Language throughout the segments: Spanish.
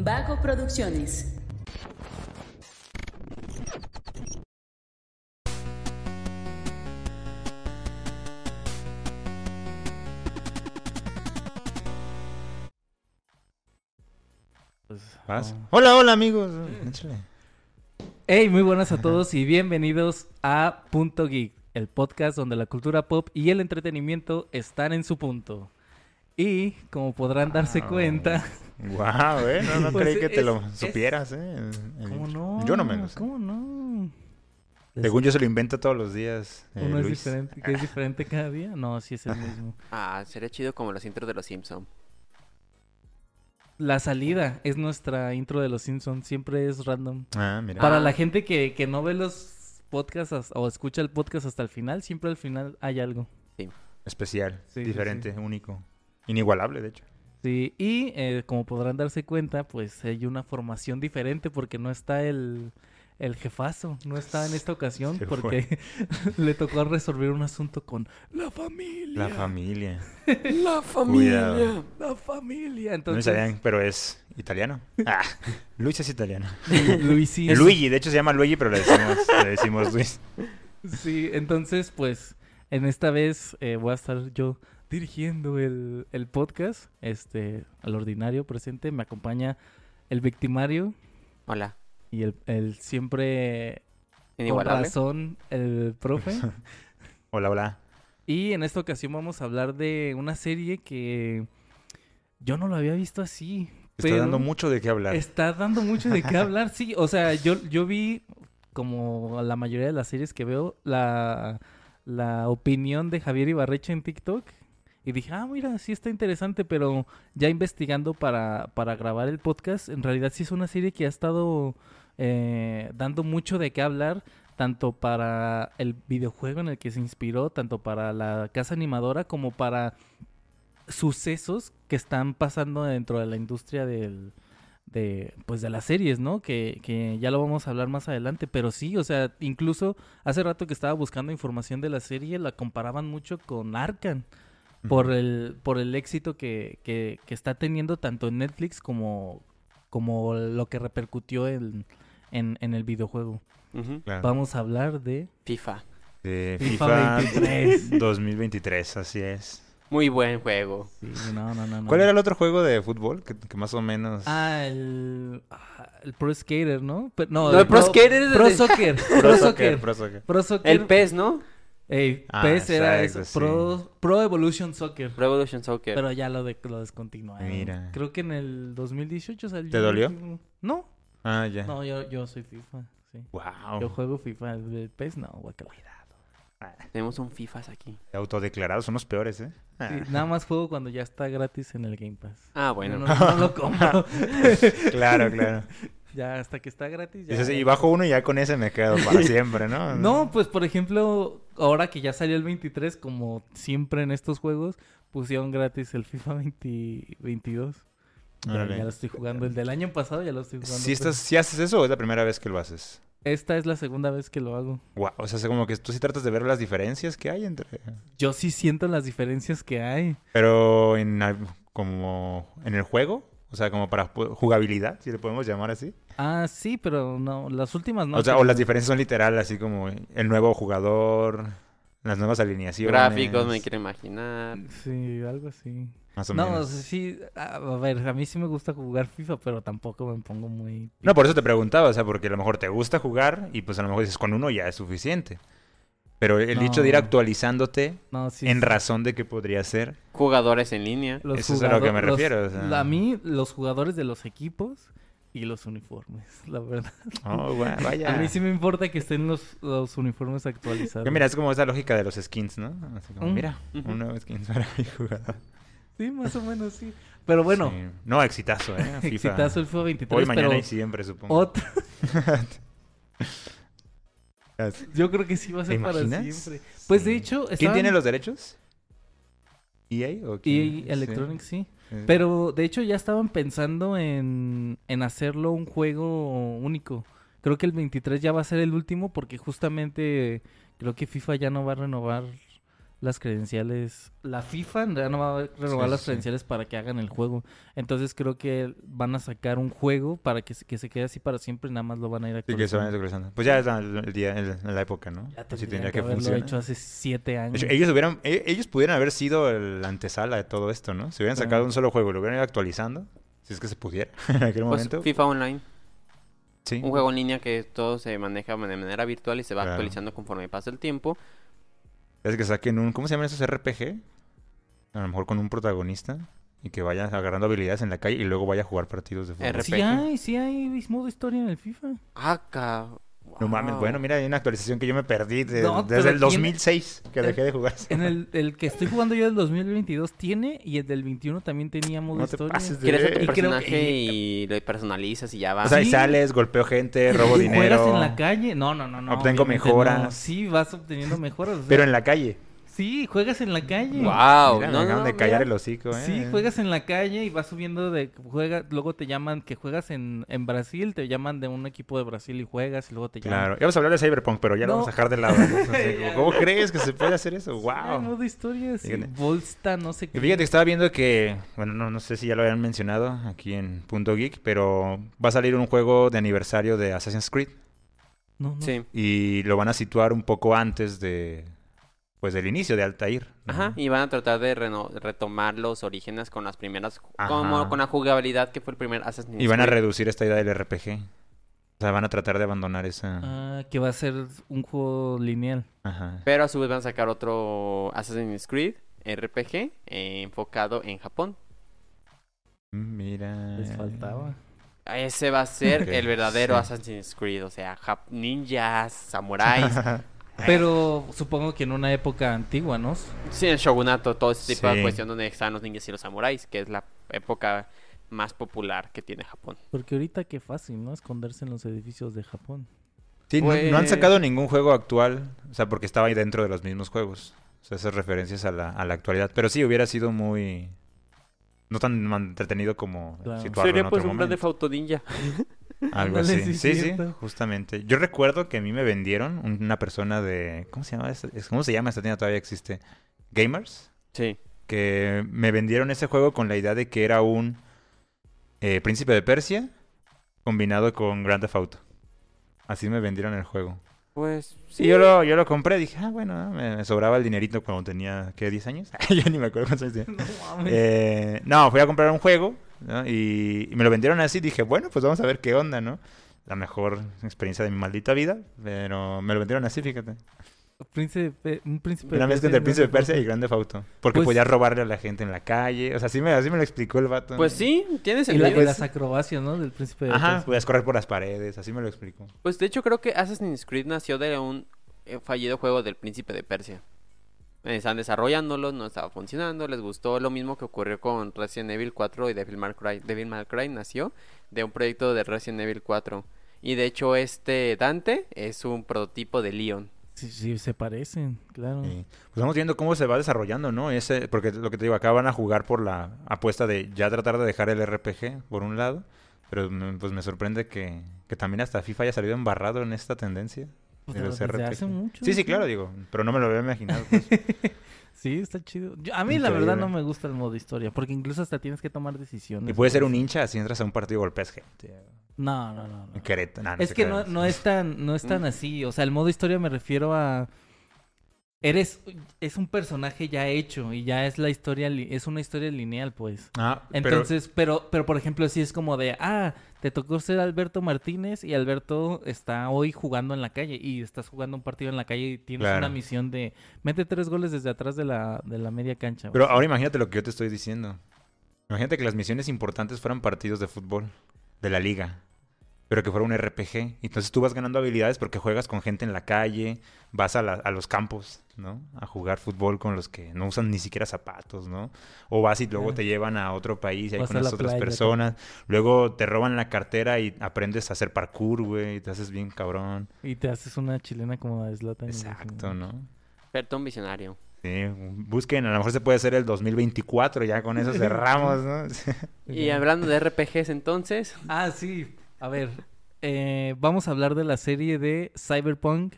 Vago Producciones. Pues. Hola, hola amigos. Échale. Hey, muy buenas a todos y bienvenidos a Punto Geek, el podcast donde la cultura pop y el entretenimiento están en su punto. Y como podrán darse Wow. cuenta, Guau, eh. No, no Pues creí que te es- lo es- supieras, eh. ¿cómo no? Yo no me lo sé. ¿Cómo no? Según yo se lo invento todos los días. eh, Uno es diferente, que es diferente cada día. No, sí es el mismo. Ah, sería chido como los intros de los Simpsons. La salida es nuestra intro de los Simpsons, siempre es random. Ah, mira. Para Ah. la gente que, que no ve los podcasts as- o escucha el podcast hasta el final, siempre al final hay algo. Especial, Sí, sí, diferente, único. Inigualable, de hecho. Sí, y eh, como podrán darse cuenta, pues hay una formación diferente porque no está el, el jefazo, no está en esta ocasión Se porque le tocó resolver un asunto con la familia. La familia. La Cuidado. La familia. No Entonces, sabían, pero es italiano. Ah, Luis es italiano. Luisito. Luigi, de hecho se llama Luigi, pero le decimos, le decimos Luis. Sí, entonces, pues, en esta vez eh, voy a estar yo dirigiendo el, el podcast, este, al ordinario presente, me acompaña el victimario Hola. y el, el siempre con razón el profe. Hola, hola. y en esta ocasión vamos a hablar de una serie que yo no lo había visto así. Está pero dando mucho de qué hablar. Está dando mucho de qué hablar, sí. O sea, yo, yo vi, como la mayoría de las series que veo, la, la opinión de Javier Ibarreche en TikTok. Y dije, ah, mira, sí está interesante, pero ya investigando para, para grabar el podcast, en realidad sí es una serie que ha estado eh, dando mucho de qué hablar, tanto para el videojuego en el que se inspiró, tanto para la casa animadora, como para sucesos que están pasando dentro de la industria del, de, pues de las series, ¿no? Que, que ya lo vamos a hablar más adelante, pero sí, o sea, incluso hace rato que estaba buscando información de la serie, la comparaban mucho con Arkan por el, por el éxito que, que, que está teniendo tanto en Netflix como, como lo que repercutió en, en, en el videojuego. Ujú. Claro. Vamos a hablar de FIFA. De FIFA FIFA, 23. 2023, así es. Muy buen juego. Sí, no, no, no, no. ¿Cuál era el otro juego de fútbol que, que más o menos... Ah, el, ah, el Pro Skater, ¿no? Pero- no, No, el Pro Skater es Pro de- Soccer. Pro, Pro Soccer. Pro Soccer. Pro Soccer. El PES, ¿no? Ey, Ah, PES era eso. Pro, Pro Evolution Soccer. Pro Evolution Soccer. Pero ya lo, de, lo descontinuaron. Mira. Creo que en el 2018 salió. ¿Te dolió? No, Ah, ya. no, yo, yo soy FIFA. Sí. Wow. Yo juego FIFA. El PES no, guacala. Tenemos un FIFAs aquí. Autodeclarados son los peores, ¿eh? Sí, nada más juego cuando ya está gratis en el Game Pass. Ah, bueno. No, no, no lo compro. Claro, claro. ya hasta que está gratis. Ya, y bajo uno y ya con ese me quedo para siempre, ¿no? No, pues por ejemplo, ahora que ya salió el 23, como siempre en estos juegos, pusieron gratis el FIFA 20 22. Ya, lo estoy jugando. El del año pasado ya lo estoy jugando. ¿Sí, pero estás, ¿Sí haces eso o es la primera vez que lo haces? Esta es la segunda vez que lo hago. Wow, o sea, es como que tú sí tratas de ver las diferencias que hay entre... Yo sí siento las diferencias que hay. Pero en como en el juego, o sea, como para jugabilidad, si le podemos llamar así. Ah, sí, pero no, las últimas no. o sea, o las diferencias son literal, así como el nuevo jugador, las nuevas alineaciones. Gráficos, me quiero imaginar. Sí, algo así. Más o No, menos. sí, a a ver, a mí sí me gusta jugar FIFA, pero tampoco me pongo muy... No, por eso te preguntaba, o sea, porque a lo mejor te gusta jugar y pues a lo mejor dices con uno ya es suficiente. Pero el hecho de ir No. actualizándote No, sí, en sí. razón de que podría ser. Jugadores en línea. Los Eso es a lo que me los- refiero, o sea. A mí, los jugadores de los equipos y los uniformes, la verdad. Oh, vaya. A mí sí me importa que estén los, los uniformes actualizados. Que mira, es como esa lógica de los skins, ¿no? Así como, Mm. mira, un nuevo skin para mi jugador. Sí, más o menos, sí. Pero bueno, Sí. No, exitazo, ¿eh? FIFA. exitazo el FIFA 23, Hoy, mañana pero y siempre, supongo. otro, yo creo que sí va a ¿Te ser para siempre. Pues de hecho, ¿Quién tiene los derechos? ¿EA o quién? Y Electronic sí. Sí. Pero de hecho ya estaban pensando en, en hacerlo un juego único. Creo que el 23 ya va a ser el último porque justamente creo que FIFA ya no va a renovar las credenciales. La FIFA ya no va a renovar Sí, las sí. credenciales para que hagan el juego. Entonces creo que van a sacar un juego para que se, que se quede así para siempre y nada más lo van a ir Sí, que se van actualizando. actualizando. Pues ya es la, el día, el- la época, ¿no? Ya tendría que que haberlo funcionar. hecho hace siete años. hecho, ellos hubieran, e- ellos pudieran haber sido el- la antesala de todo esto, ¿no? Si hubieran Claro. sacado un solo juego y lo hubieran ido actualizando, si es que se pudiera en aquel Pues momento. FIFA Online. Sí. Un juego en línea que todo se maneja de manera virtual y se va Claro. actualizando conforme pasa el tiempo. Es que saquen un, ¿cómo se llaman esos RPG? A lo mejor con un protagonista y que vaya agarrando habilidades en la calle y luego vaya a jugar partidos de fútbol. RPG. Sí hay, sí hay modo historia en el FIFA. Ah, No mames, bueno, mira, hay una actualización que yo me perdí de- No, desde el tiene- 2006 que el- dejé de jugar. En el, el que estoy jugando yo del 2022 tiene y el del 21 también tenía modo No te historia. pases de- Creas tu Y creo- personaje y- y lo personalizas y ya va. O sea, y sales, golpeo gente, robo ¿Y dinero. ¿Juegas en la calle? No, no, no, no. Obtengo mejoras. no. Sí, vas obteniendo mejoras. o sea, Pero en la calle. Sí, juegas en la calle. Wow, Mira, no, me acaban no, de callar mira. el hocico, ¿eh? Sí, juegas en la calle y vas subiendo de juega, luego te llaman que juegas en, en Brasil, te llaman de un equipo de Brasil y juegas y luego te llaman. Claro, íbamos a hablar de Cyberpunk, pero ya lo vamos a dejar de lado. Ya. ¿Cómo crees que se puede hacer eso? ¡Wow! modo historia, sí. Volsta, no sé Y qué. fíjate que estaba viendo que, bueno, no, no sé si ya lo habían mencionado aquí en Punto Geek, pero va a salir un juego de aniversario de Assassin's Creed No, no. Sí. y lo van a situar un poco antes de, pues, del inicio de Altair. ¿no? Ajá, y van a tratar de reno- retomar los orígenes con las primeras, Ajá. como con la jugabilidad que fue el primer Assassin's Y van a Creed. reducir esta idea del RPG. O sea, van a tratar de abandonar esa... Ah, que va a ser un juego lineal. Ajá. Pero a su vez van a sacar otro Assassin's Creed RPG eh, enfocado en Japón. Mm, Mira. Les faltaba. Ese va a ser el verdadero sí. Assassin's Creed, o sea, jap- ninjas, samuráis. Pero supongo que en una época antigua, ¿no? sí, el shogunato, todo ese tipo Sí. de cuestión donde están los ninjas y los samuráis, que es la época más popular que tiene Japón. Porque ahorita qué fácil, ¿no? Esconderse en los edificios de Japón. Sí, no- no, han Pues- sacado ningún juego actual, o sea, porque estaba ahí dentro de los mismos juegos. O sea, esas referencias a la, a la actualidad. Pero sí, hubiera sido muy... No tan entretenido como Claro. situarlo en Sería otro pues un Grand momento. Theft Auto Ninja. Algo así. sí, Sí, justamente. Yo recuerdo que a mí me vendieron un- una persona de... ¿Cómo se llama? esta- ¿Cómo se llama esta tienda? Todavía existe. Gamers. Sí. Que me vendieron ese juego con la idea de que era un eh, Príncipe de Persia combinado con Grand Theft Auto. Así me vendieron el juego. Pues Sí, yo lo, yo lo compré, dije, ah, bueno, me, sobraba el dinerito cuando tenía, ¿qué? ¿10 años? ya ni me acuerdo cuántos años tenía. No. Eh, no, fui a comprar un juego ¿no? y, y me lo vendieron así, dije, bueno, pues vamos a ver qué onda, ¿no? La mejor experiencia de mi maldita vida, pero me lo vendieron así, fíjate. Príncipe, un príncipe Una mezcla entre Príncipe de Persia y Grande Auto. Porque Pues- podías robarle a la gente en la calle, o sea, así me, así me lo explicó el vato. Pues sí, tiene Auto. Y, la- y las acrobacias, ¿no? Del príncipe de Ajá, Persia. podías correr por las paredes, así me lo explicó. Pues de hecho creo que Assassin's Creed nació de un eh, fallido juego del Príncipe de Persia. Eh, Están desarrollándolo, no estaba funcionando, les gustó lo mismo que ocurrió con Resident Evil 4 y Devil May Cry. Devil May Cry nació de un proyecto de Resident Evil 4. Y de hecho este Dante es un prototipo de Leon. Sí, sí, se parecen, claro. Y, pues vamos viendo cómo se va desarrollando, ¿no? Ese, porque lo que te digo, acá van a jugar por la apuesta de ya tratar de dejar el RPG, por un lado. Pero pues me sorprende que, que también hasta FIFA haya salido embarrado en esta tendencia. Pues, de los RPG. hace mucho. Sí, sí, claro, digo. Pero no me lo había imaginado. pues. Sí, está chido. Yo- a mí la verdad no me gusta el modo historia, porque incluso hasta tienes que tomar decisiones. y puede ser un hincha si entras a un partido y golpeas gente. No, no, no. no. En Querétaro. Nah, no Es que no, no es tan, no es tan así. O sea, el modo historia me refiero a. Eres. Es un personaje ya hecho. Y ya es la historia. Es una historia lineal, pues. Ah, pero- Entonces, pero, pero por ejemplo, si es como de, ah, te tocó ser Alberto Martínez y Alberto está hoy jugando en la calle y estás jugando un partido en la calle y tienes Claro. una misión de mete tres goles desde atrás de la, de la media cancha. Pero O sea, ahora imagínate lo que yo te estoy diciendo. Imagínate que las misiones importantes fueran partidos de fútbol de la liga, pero que fuera un RPG. Entonces tú vas ganando habilidades porque juegas con gente en la calle, vas a, la- a los campos, ¿no? A jugar fútbol con los que no usan ni siquiera zapatos, ¿no? O vas y luego te llevan a otro país y ahí Vas a conoces la otras playa, personas. Luego te roban la cartera y aprendes a hacer parkour, güey, y te haces bien cabrón. Y te haces una chilena como de Zlatan. Exacto, ¿no? Experto un visionario. Sí, busquen, a lo mejor se puede hacer el 2024, ya con eso cerramos, ¿no? Y hablando de RPGs entonces, Ah, sí. A ver, eh, vamos a hablar de la serie de Cyberpunk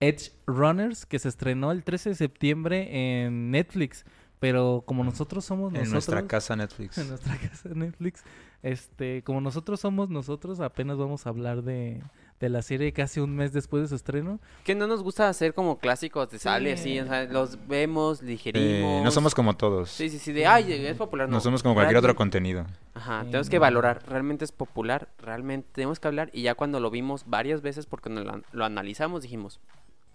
Edge Runners, que se estrenó el 13 de septiembre en Netflix. Pero como nosotros somos En nosotros... nuestra casa Netflix. En nuestra casa Netflix. Este, como nosotros somos nosotros, apenas vamos a hablar de, de la serie casi un mes después de su estreno. Que no nos gusta hacer como clásicos de sale Sí. así, o sea, los vemos, Eh, digerimos. no somos como todos. Sí, sí, sí, de, ay, es popular, no. No somos como cualquier otro contenido. Ajá, Sí, tenemos que no. valorar, realmente es popular, realmente tenemos que hablar y ya cuando lo vimos varias veces porque nos lo, an- lo analizamos dijimos,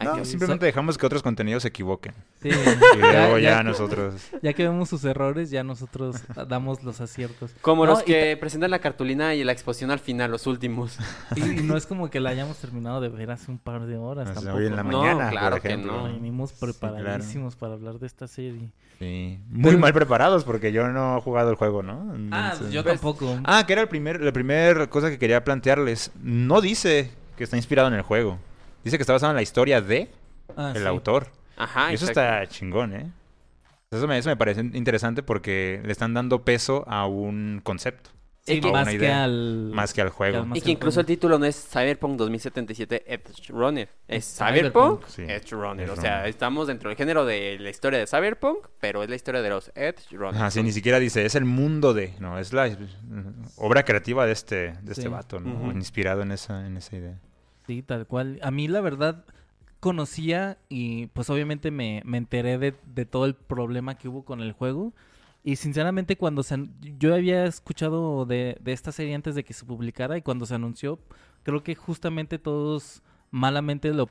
No, que- simplemente dejamos que otros contenidos se equivoquen. Sí, Y luego ya, nosotros... ya que vemos sus errores, ya nosotros damos los aciertos. como No, los que presentan la cartulina y la exposición al final, los últimos. Y, y no es como que la hayamos terminado de ver hace un par de horas O sea, tampoco. hoy en la No, mañana, claro por que no. Venimos Sí, claro. preparadísimos para hablar de esta serie. Sí. Muy Pero- mal preparados porque yo no he jugado el juego, ¿no? Ah, Entonces- yo Pues- tampoco. Ah, que era el primer, la primera cosa que quería plantearles. No dice que está inspirado en el juego. Dice que está basado en la historia de Ah, el sí. autor. Ajá, Y eso está chingón, ¿eh? Eso me, eso me parece interesante porque le están dando peso a un concepto, Sí, que- más una que idea. al... más que al juego. Y que que incluso el título no es Cyberpunk 2077 Edge Runner, es Cyberpunk, Cyberpunk, sí. Edge Runner. Edge o sea, Runner. estamos dentro del género de la historia de Cyberpunk, pero es la historia de los Edge Runners. Ajá, sí, ni siquiera dice, es el mundo de... No, es la obra creativa de este, de este Sí. vato, ¿no? Inspirado en esa, en esa idea. Sí, tal cual. A mí la verdad conocía y pues obviamente me, me enteré de, de todo el problema que hubo con el juego. Y sinceramente cuando se... Yo había escuchado de, de esta serie antes de que se publicara y cuando se anunció, creo que justamente todos malamente lo...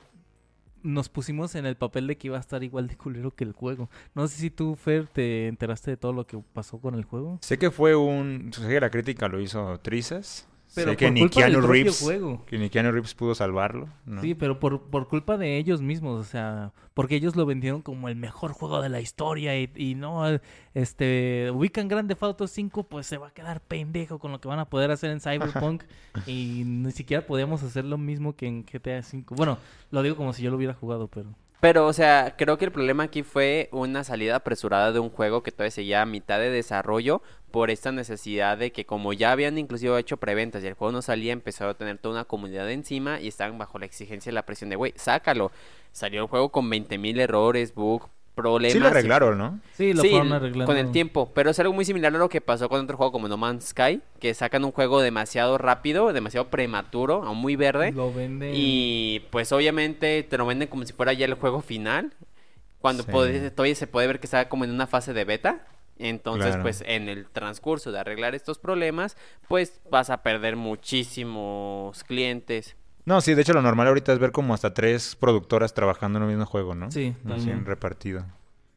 Nos pusimos en el papel de que iba a estar igual de culero que el juego. No sé si tú, Fer, te enteraste de todo lo que pasó con el juego. Sé que fue un... Sé que la crítica lo hizo trizas. Pero sé que por ni culpa del Reeves... juego. Que ni Keanu Reeves pudo salvarlo. ¿no? Sí, pero por, por culpa de ellos mismos, o sea, porque ellos lo vendieron como el mejor juego de la historia y, y no, este, ubican Grande Auto 5, pues se va a quedar pendejo con lo que van a poder hacer en Cyberpunk y ni siquiera podíamos hacer lo mismo que en GTA 5. Bueno, lo digo como si yo lo hubiera jugado, pero... Pero, o sea, creo que el problema aquí fue una salida apresurada de un juego que todavía seguía a mitad de desarrollo por esta necesidad de que como ya habían inclusive hecho preventas y el juego no salía, empezó a tener toda una comunidad encima y estaban bajo la exigencia y la presión de, güey, sácalo. Salió el juego con 20.000 errores, bugs, problemas. Sí lo arreglaron, ¿no? Sí, lo Sí, fueron arreglando. con el tiempo, pero es algo muy similar a lo que pasó con otro juego como No Man's Sky, que sacan un juego demasiado rápido, demasiado prematuro, aún muy verde. Lo venden... Y pues obviamente te lo venden como si fuera ya el juego final. Cuando Sí. puede- todavía se puede ver que está como en una fase de beta. Entonces, Claro. pues en el transcurso de arreglar estos problemas, pues vas a perder muchísimos clientes. No, sí, de hecho lo normal ahorita es ver como hasta tres productoras trabajando en el mismo juego, ¿no? Sí, Así también. en repartido.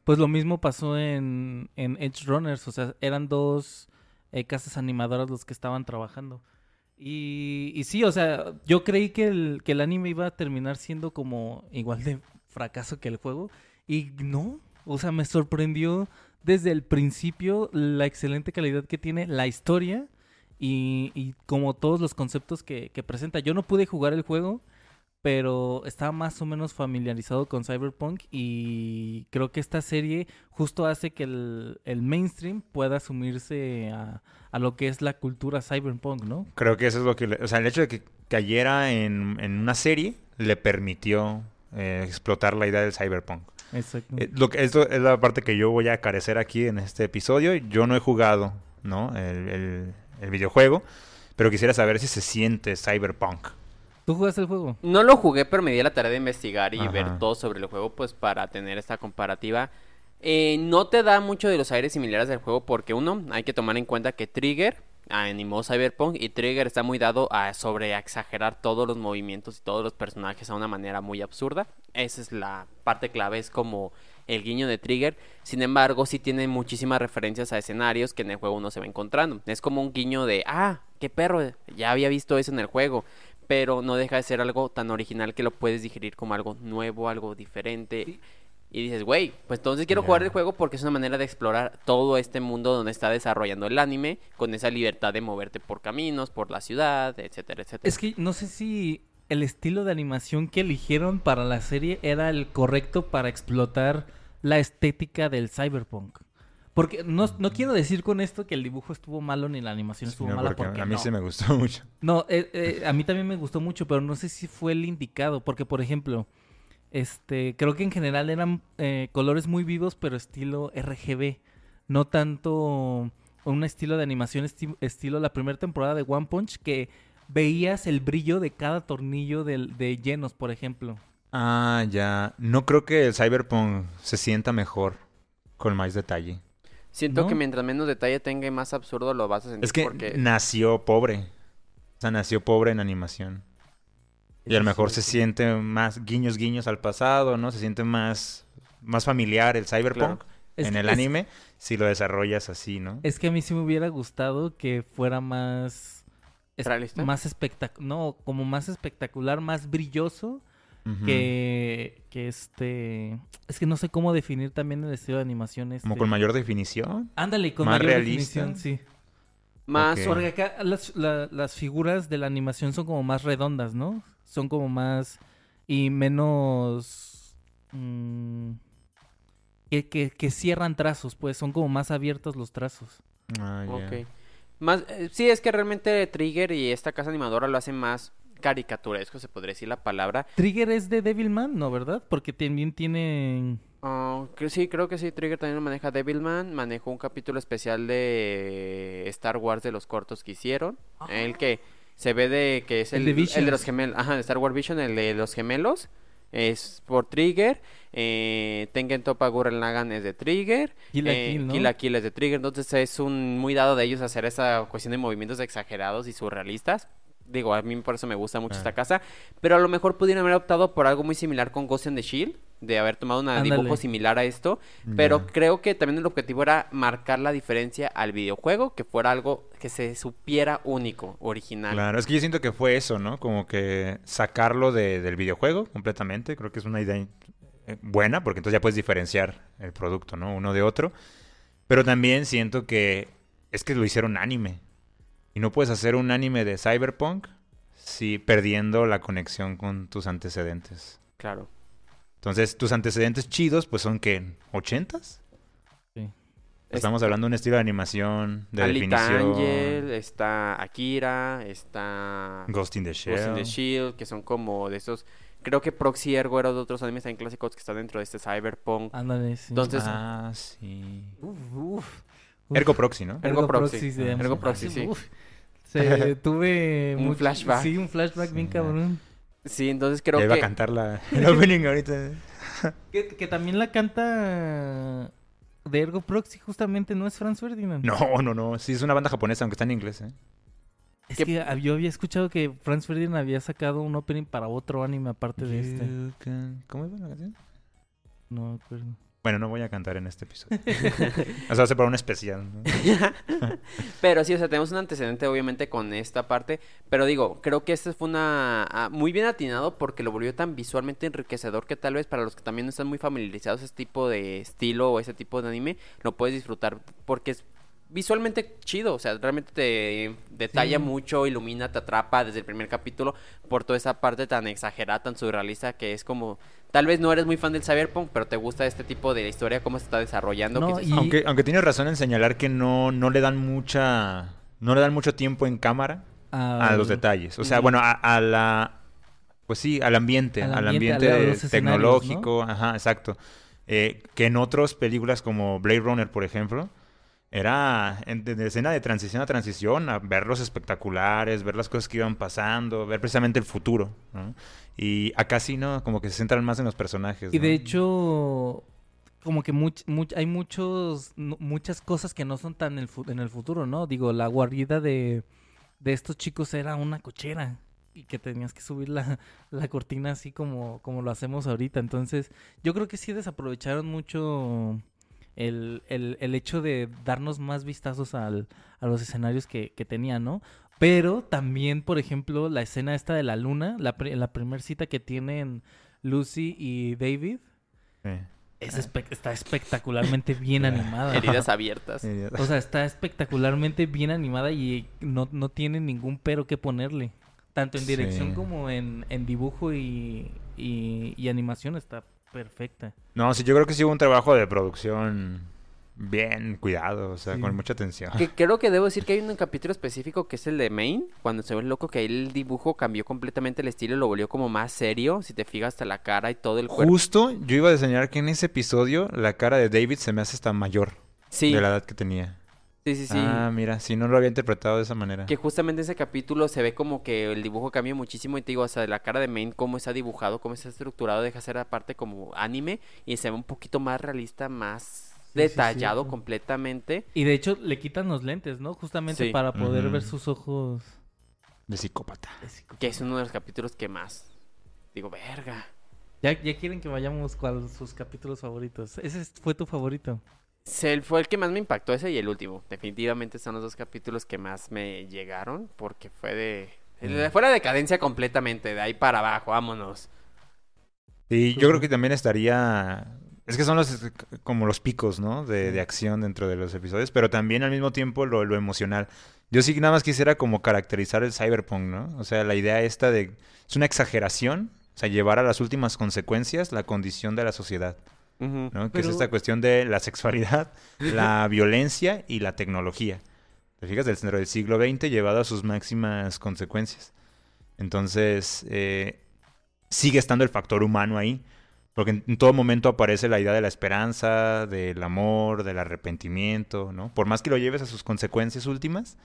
Pues lo mismo pasó en, en Edge Runners, o sea, eran dos eh, casas animadoras los que estaban trabajando. Y, y sí, o sea, yo creí que el, que el anime iba a terminar siendo como igual de fracaso que el juego. Y no, o sea, me sorprendió desde el principio la excelente calidad que tiene la historia y, y como todos los conceptos que, que presenta. Yo no pude jugar el juego, pero estaba más o menos familiarizado con Cyberpunk y creo que esta serie justo hace que el, el mainstream pueda asumirse a, a lo que es la cultura Cyberpunk, ¿no? Creo que eso es lo que... le- o sea, el hecho de que cayera en, en una serie le permitió eh, explotar la idea del cyberpunk. Exacto. Eh, lo que, esto es la parte que yo voy a carecer aquí en este episodio. Yo no he jugado, ¿no? El, el- el videojuego, pero quisiera saber si se siente cyberpunk. ¿Tú jugaste el juego? No lo jugué, pero me di la tarea de investigar y Ajá. ver todo sobre el juego, pues para tener esta comparativa. Eh, no te da mucho de los aires similares del juego porque uno, hay que tomar en cuenta que Trigger animó Cyberpunk y Trigger está muy dado a sobre exagerar todos los movimientos y todos los personajes a una manera muy absurda. Esa es la parte clave, es como el guiño de Trigger. Sin embargo, sí tiene muchísimas referencias a escenarios que en el juego uno se va encontrando. Es como un guiño de, ah, qué perro, ya había visto eso en el juego. Pero no deja de ser algo tan original que lo puedes digerir como algo nuevo, algo diferente. Y dices, güey, pues entonces quiero jugar el juego porque es una manera de explorar todo este mundo donde está desarrollando el anime, con esa libertad de moverte por caminos, por la ciudad, etcétera, etcétera. Es que no sé si el estilo de animación que eligieron para la serie era el correcto para explotar la estética del cyberpunk. Porque no, no quiero decir con esto que el dibujo estuvo malo ni la animación estuvo No, mala porque porque a mí no. sí me gustó mucho. No, eh, eh, a mí también me gustó mucho, pero no sé si fue el indicado. Porque, por ejemplo, este, creo que en general eran eh, colores muy vivos, pero estilo RGB. No tanto un estilo de animación esti- estilo la primera temporada de One Punch que veías el brillo de cada tornillo del- de llenos, por ejemplo. Ah, ya. No creo que el Cyberpunk se sienta mejor con más detalle. Siento ¿No? que mientras menos detalle tenga y más absurdo lo vas a sentir Es que porque nació pobre. O sea, nació pobre en animación. Y a lo mejor se siente más guiños, guiños al pasado, ¿no? Se siente más, más familiar el Cyberpunk en el es- anime si lo desarrollas así, ¿no? Es que a mí sí me hubiera gustado que fuera más... es- ¿Realista? Más espectacular, no, como más espectacular, más brilloso que, que este... Es que no sé cómo definir también el estilo de animación este. Como con mayor definición. Ándale, con más mayor realista. definición, sí. más. Porque acá las, la- las figuras de la animación son como más redondas, ¿no? Son como más... Y menos... mm, que, que, que cierran trazos, pues. Son como más abiertos los trazos. Ah, ya. Ok. Más, eh, sí, es que realmente Trigger y esta casa animadora lo hacen más caricaturesco, se podría decir la palabra. Trigger es de Devilman, ¿no? ¿Verdad? Porque también tiene... Ah, que sí, creo que sí, Trigger también lo maneja Devilman, manejó un capítulo especial de Star Wars de los cortos que hicieron, el que se ve de que es El el, de el de los gemelos, ajá, de Star Wars Vision, el de los gemelos, es por Trigger, eh, Tengen Toppa Gurren Lagann es de Trigger, Kill eh, Kill, ¿no? Kill la Kill es de Trigger, entonces es un muy dado de ellos hacer esa cuestión de movimientos exagerados y surrealistas. Digo, a mí por eso me gusta mucho Ah. esta casa, pero a lo mejor pudieron haber optado por algo muy similar con Ghost in the Shield, de haber tomado un dibujo similar a esto, pero creo que también el objetivo era marcar la diferencia al videojuego, que fuera algo que se supiera único, original. Claro, es que yo siento que fue eso, ¿no? Como que sacarlo de- del videojuego completamente. Creo que es una idea eh, buena porque entonces ya puedes diferenciar el producto, ¿no? Uno de otro. Pero también siento que es que lo hicieron anime. Y no puedes hacer un anime de Cyberpunk si perdiendo la conexión con tus antecedentes. Claro. Entonces, tus antecedentes chidos, pues son que, ¿80s? Sí. Estamos hablando de un estilo de animación, de Alita definición. Angel, está Akira, está Ghost in the Shell. Ghost in the Shield, que son como de esos. Creo que Proxy Ergo era de otros animes también clásicos que están dentro de este Cyberpunk. Ándale, sí. Entonces- Ah, sí. Uf, uf, uf. Ergo Proxy, ¿no? Ergo Proxy. se llama. Ergo Proxy, Ah, sí. Se tuve Un mucho- flashback. Sí, un flashback bien cabrón. Sí, entonces creo Ya iba que. a cantar la, el opening ahorita. Que, que también la canta de Ergo Proxy, justamente, ¿no es Franz Ferdinand? No, no, no. Sí, es una banda japonesa, aunque está en inglés, ¿eh? Es ¿Qué- que yo había escuchado que Franz Ferdinand había sacado un opening para otro anime aparte de este. Can- ¿Cómo iba la canción? No me acuerdo. Bueno, no voy a cantar en este episodio. o sea, ser para un especial. Pero sí, o sea, tenemos un antecedente obviamente con esta parte, pero digo, creo que este fue una ah, muy bien atinado porque lo volvió tan visualmente enriquecedor que tal vez para los que también no están muy familiarizados este tipo de estilo o ese tipo de anime, lo puedes disfrutar porque es visualmente chido, o sea, realmente te detalla Sí. mucho, ilumina, te atrapa desde el primer capítulo por toda esa parte tan exagerada, tan surrealista que es como, tal vez no eres muy fan del cyberpunk, pero te gusta este tipo de historia, cómo se está desarrollando. No, y- Aunque, aunque tienes razón en señalar que no, no le dan mucha. No le dan mucho tiempo en cámara a los detalles. O sea, bueno, a, a la. Pues sí, al ambiente. Al Al ambiente, tecnológico. Ajá, exacto. Eh, que en otras películas como Blade Runner, por ejemplo, era en- de, de escena de transición a transición, a ver los espectaculares, ver las cosas que iban pasando, ver precisamente el futuro. ¿no? Y acá sí, ¿no? Como que se centran más en los personajes. Y de hecho, como que much- much- hay muchos, muchas cosas que no son tan el en el futuro, ¿no? Digo, la guarida de, de estos chicos era una cochera y que tenías que subir la, la cortina así como, como lo hacemos ahorita. Entonces, yo creo que sí desaprovecharon mucho el, el, el hecho de darnos más vistazos al, a los escenarios que, que tenían, ¿no? Pero también, por ejemplo, la escena esta de la luna, la, pri- la primer cita que tienen Lucy y David, es espe- está espectacularmente bien animada. heridas abiertas. O sea, está espectacularmente bien animada y no, no tiene ningún pero que ponerle. Tanto en dirección Sí. como en, en dibujo y, y, y animación está perfecta. No, sí, yo creo que sí hubo un trabajo de producción bien cuidado, o sea, Sí. con mucha atención. Que creo que debo decir que hay un capítulo específico que es el de Maine, cuando se ve loco que ahí el dibujo cambió completamente el estilo y lo volvió como más serio, si te fijas hasta la cara y todo el cuerpo. Justo yo iba a señalar que en ese episodio la cara de David se me hace hasta mayor Sí, de la edad que tenía. Sí, sí, sí. Ah, mira, si no lo había interpretado de esa manera. Que justamente en ese capítulo se ve como que el dibujo cambia muchísimo y te digo, o sea, la cara de Maine, cómo está dibujado, cómo está estructurado, deja ser aparte como anime y se ve un poquito más realista, más Sí, sí, detallado cierto. completamente. Y de hecho le quitan los lentes, ¿no? Justamente Sí. para poder ver sus ojos. De psicópata. Que es uno de los capítulos que más. Digo, verga. Ya, ya quieren que vayamos con sus capítulos favoritos. Ese fue tu favorito. Se- fue el que más me impactó ese y el último. Definitivamente son los dos capítulos que más me llegaron porque fue de... Mm. Fue la decadencia completamente, de ahí para abajo, vámonos. Y yo creo que también estaría... Es que son los como los picos, ¿no? De, de acción dentro de los episodios, pero también al mismo tiempo lo, lo emocional. Yo sí nada más quisiera como caracterizar el cyberpunk, ¿no? O sea, la idea esta de... Es una exageración, o sea, llevar a las últimas consecuencias la condición de la sociedad, Que es esta cuestión de la sexualidad, la violencia y la tecnología. ¿Te fijas? Dentro del siglo XX llevado a sus máximas consecuencias. Entonces, eh, sigue estando el factor humano ahí. Porque en, en todo momento aparece la idea de la esperanza, del amor, del arrepentimiento, ¿no? Por más que lo lleves a sus consecuencias últimas,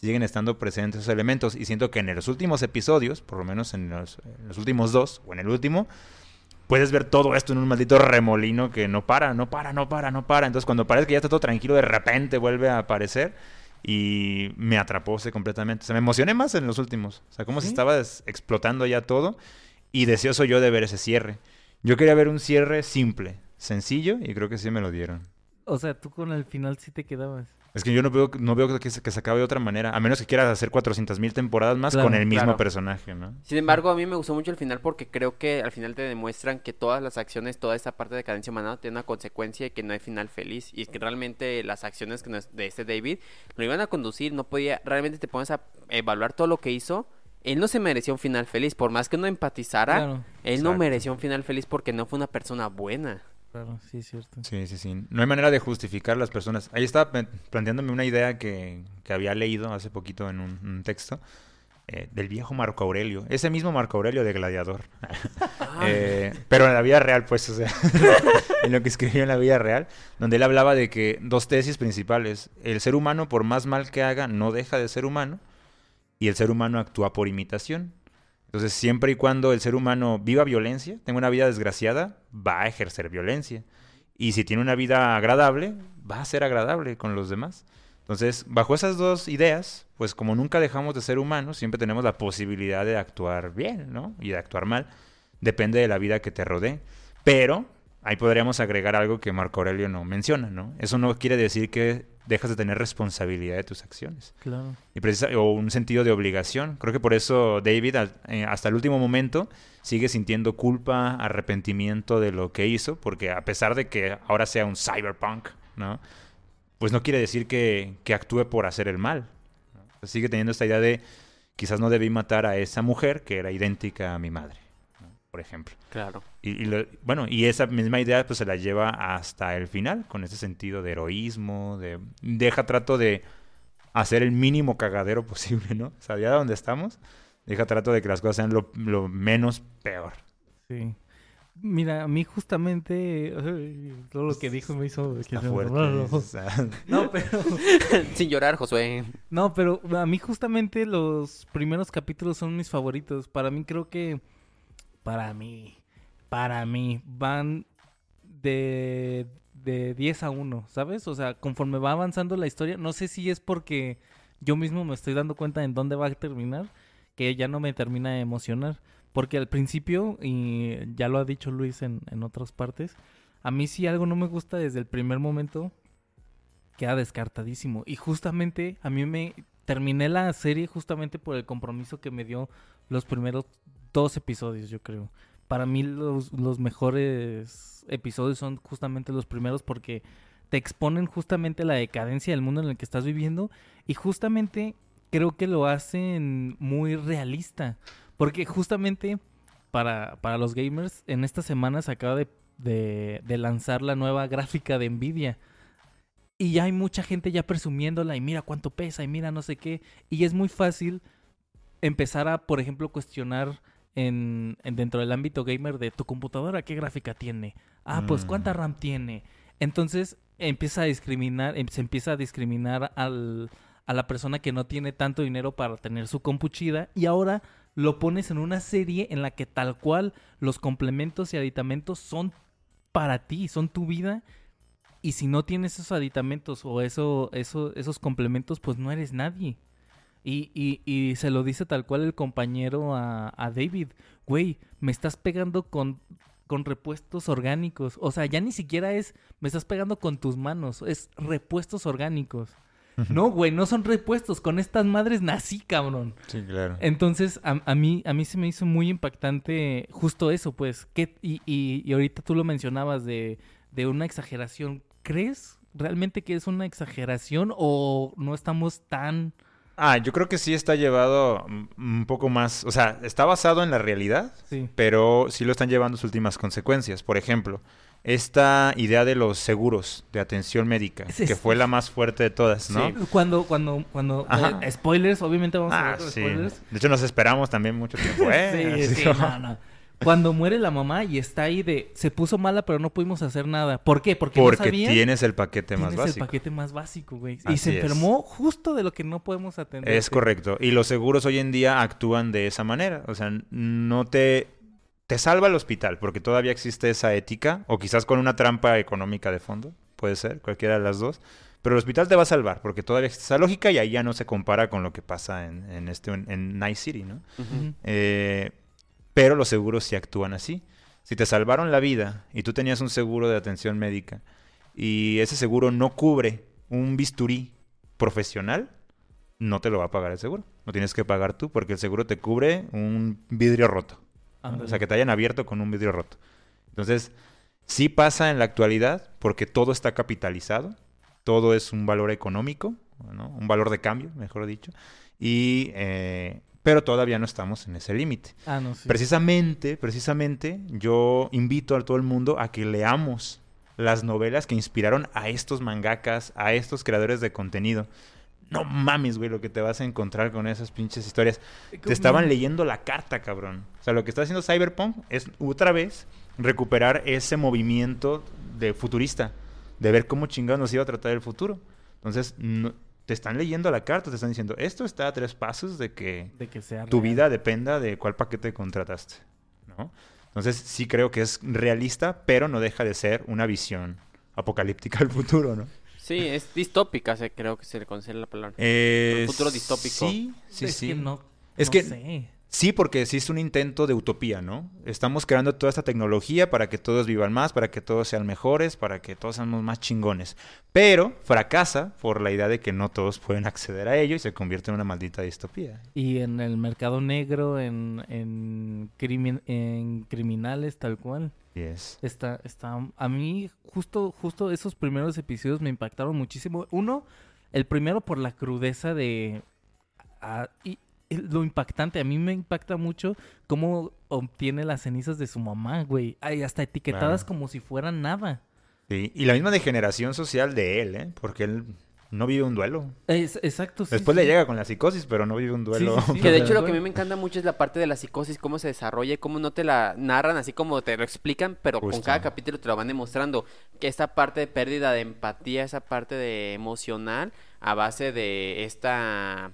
siguen estando presentes esos elementos. Y siento que en los últimos episodios, por lo menos en los, en los últimos dos, o en el último, puedes ver todo esto en un maldito remolino que no para, no para, no para, no para. Entonces, cuando parece que ya está todo tranquilo, de repente vuelve a aparecer y me atrapó ese completamente. O sea, me emocioné más en los últimos. O sea, como si estaba explotando ya todo y deseoso yo de ver ese cierre. Yo quería ver un cierre simple, sencillo y creo que sí me lo dieron. O sea, tú con el final sí te quedabas. Es que yo no veo, no veo que, se, que se acabe de otra manera, a menos que quieras hacer 400 mil temporadas más Claro, con el mismo claro. personaje, ¿no? Sin embargo, a mí me gustó mucho el final porque creo que al final te demuestran que todas las acciones, toda esta parte de cadencia humana tiene una consecuencia y que no hay final feliz. Y es que realmente las acciones que nos- de este David lo iban a conducir, no podía, realmente te pones a evaluar todo lo que hizo. Él no se merecía un final feliz, por más que no empatizara, Claro, él no merecía un final feliz porque no fue una persona buena. Claro, sí es cierto. Sí, sí, sí. No hay manera de justificar las personas. Ahí estaba planteándome una idea que, que había leído hace poquito en un, un texto eh, del viejo Marco Aurelio. Ese mismo Marco Aurelio de Gladiador. Eh, pero en la vida real, pues, o sea, en lo que escribió en la vida real, donde él hablaba de que dos tesis principales. El ser humano, por más mal que haga, no deja de ser humano. Y el ser humano actúa por imitación. Entonces, siempre y cuando el ser humano viva violencia, tenga una vida desgraciada, va a ejercer violencia. Y si tiene una vida agradable, va a ser agradable con los demás. Entonces, bajo esas dos ideas, pues como nunca dejamos de ser humanos, siempre tenemos la posibilidad de actuar bien, ¿no? Y de actuar mal. Depende de la vida que te rodee. Pero ahí podríamos agregar algo que Marco Aurelio no menciona, ¿no? Eso no quiere decir que dejas de tener responsabilidad de tus acciones Claro. y precisa- o un sentido de obligación. Creo que por eso David al- eh, hasta el último momento sigue sintiendo culpa, arrepentimiento de lo que hizo, porque a pesar de que ahora sea un cyberpunk, ¿no? Pues no quiere decir que, que actúe por hacer el mal. Sigue teniendo esta idea de quizás no debí matar a esa mujer que era idéntica a mi madre. Por ejemplo. Claro. Y, y lo- bueno, y esa misma idea pues se la lleva hasta el final, con ese sentido de heroísmo, de deja trato de hacer el mínimo cagadero posible, ¿no? O sea, ya donde estamos, deja trato de que las cosas sean lo, lo menos peor. Sí. Mira, a mí justamente todo lo que dijo me hizo... Está que- fuerte. o sea, No, pero... Sin llorar, Josué. No, pero a mí justamente los primeros capítulos son mis favoritos. Para mí creo que... Para mí... Para mí van de, de 10 a 1, ¿sabes? O sea, conforme va avanzando la historia, no sé si es porque yo mismo me estoy dando cuenta en dónde va a terminar, que ya no me termina de emocionar. Porque al principio, y ya lo ha dicho Luis en, en otras partes, a mí si algo no me gusta desde el primer momento, queda descartadísimo. Y justamente a mí me terminé la serie justamente por el compromiso que me dio los primeros dos episodios, yo creo. Para mí los, los mejores episodios son justamente los primeros porque te exponen justamente la decadencia del mundo en el que estás viviendo y justamente creo que lo hacen muy realista. Porque justamente para, para los gamers, en esta semana se acaba de, de- de lanzar la nueva gráfica de Nvidia. y ya hay mucha gente ya presumiéndola y mira cuánto pesa y mira no sé qué. Y es muy fácil empezar a, por ejemplo, cuestionar en, en dentro del ámbito gamer de tu computadora qué gráfica tiene. Ah, pues Mm. cuánta RAM tiene. Entonces empieza a discriminar, em- se empieza a discriminar al, a la persona que no tiene tanto dinero para tener su compu chida y ahora lo pones en una serie en la que tal cual los complementos y aditamentos son para ti, son tu vida. Y si no tienes esos aditamentos o eso, eso, esos complementos, pues no eres nadie. Y, y, y se lo dice tal cual el compañero a, a David. Güey, me estás pegando con, con repuestos orgánicos. O sea, ya ni siquiera es me estás pegando con tus manos, es repuestos orgánicos. No, güey, no son repuestos. Con estas madres nací, cabrón. Sí, claro. Entonces, a, a mí, a mí se me hizo muy impactante justo eso, pues. Y, y, y ahorita tú lo mencionabas de, de una exageración. ¿Crees realmente que es una exageración o no estamos tan... Ah, yo creo que sí está llevado un poco más, o sea, está basado en la realidad, Sí. pero sí lo están llevando sus últimas consecuencias. Por ejemplo, esta idea de los seguros de atención médica, que fue la más fuerte de todas, ¿no? Sí, Cuando, cuando, cuando... Eh, spoilers, obviamente vamos a Ah, hablar de sí. spoilers. De hecho, nos esperamos también mucho tiempo, ¿eh? Sí, Así sí, como- no, no. Cuando muere la mamá y está ahí de... Se puso mala, pero no pudimos hacer nada. ¿Por qué? Porque, Porque no sabían. tienes el paquete más Tienes básico. el paquete más básico, güey. Y se es. enfermó justo de lo que no podemos atender. Es correcto. Y los seguros hoy en día actúan de esa manera. O sea, no te... Te salva el hospital porque todavía existe esa ética o quizás con una trampa económica de fondo. Puede ser, cualquiera de las dos. Pero el hospital te va a salvar porque todavía existe esa lógica y ahí ya no se compara con lo que pasa en, en este, en Night City, ¿no? Ujú. Eh, pero los seguros sí actúan así. Si te salvaron la vida y tú tenías un seguro de atención médica y ese seguro no cubre un bisturí profesional, no te lo va a pagar el seguro. Lo tienes que pagar tú porque el seguro te cubre un vidrio roto. ¿no? O sea, que te hayan abierto con un vidrio roto. Entonces, sí pasa en la actualidad porque todo está capitalizado, todo es un valor económico, ¿no? un valor de cambio, mejor dicho, y, eh, pero todavía no estamos en ese límite. Ah, no, sí. Precisamente, precisamente, yo invito a todo el mundo a que leamos las novelas que inspiraron a estos mangakas, a estos creadores de contenido. No mames, güey, lo que te vas a encontrar con esas pinches historias. Te estaban leyendo la carta, cabrón. O sea, lo que está haciendo Cyberpunk es otra vez recuperar ese movimiento de futurista, de ver cómo chingados nos iba a tratar el futuro. Entonces, no- te están leyendo la carta, te están diciendo, esto está a tres pasos de que De que sea tu real. vida dependa de cuál paquete contrataste, ¿no? Entonces sí creo que es realista, pero no deja de ser una visión apocalíptica del futuro, ¿no? Sí, es distópica, se, creo que se le considera la palabra. Eh, futuro distópico. Sí, sí, es sí. que no. Es no que- sé. Sí, porque sí es un intento de utopía, ¿no? Estamos creando toda esta tecnología para que todos vivan más, para que todos sean mejores, para que todos seamos más chingones. Pero fracasa por la idea de que no todos pueden acceder a ello y se convierte en una maldita distopía. Y en el mercado negro, en, en, crimin- en criminales, tal cual. Y es. Está, está, a mí justo, justo esos primeros episodios me impactaron muchísimo. Uno, el primero por la crudeza de, ah, y el- lo impactante, a mí me impacta mucho cómo obtiene las cenizas de su mamá, güey. Ay, hasta etiquetadas Claro. como si fueran nada. Sí, y la misma degeneración social de él, ¿eh? Porque él no vive un duelo. Es- exacto. sí, Después sí. le llega con la psicosis, pero no vive un duelo. Sí, sí, sí. Que de hecho lo que a mí me encanta mucho es la parte de la psicosis, cómo se desarrolla y cómo no te la narran así como te lo explican, pero con cada capítulo te lo van demostrando. Que esta parte de pérdida de empatía, esa parte de emocional, a base de esta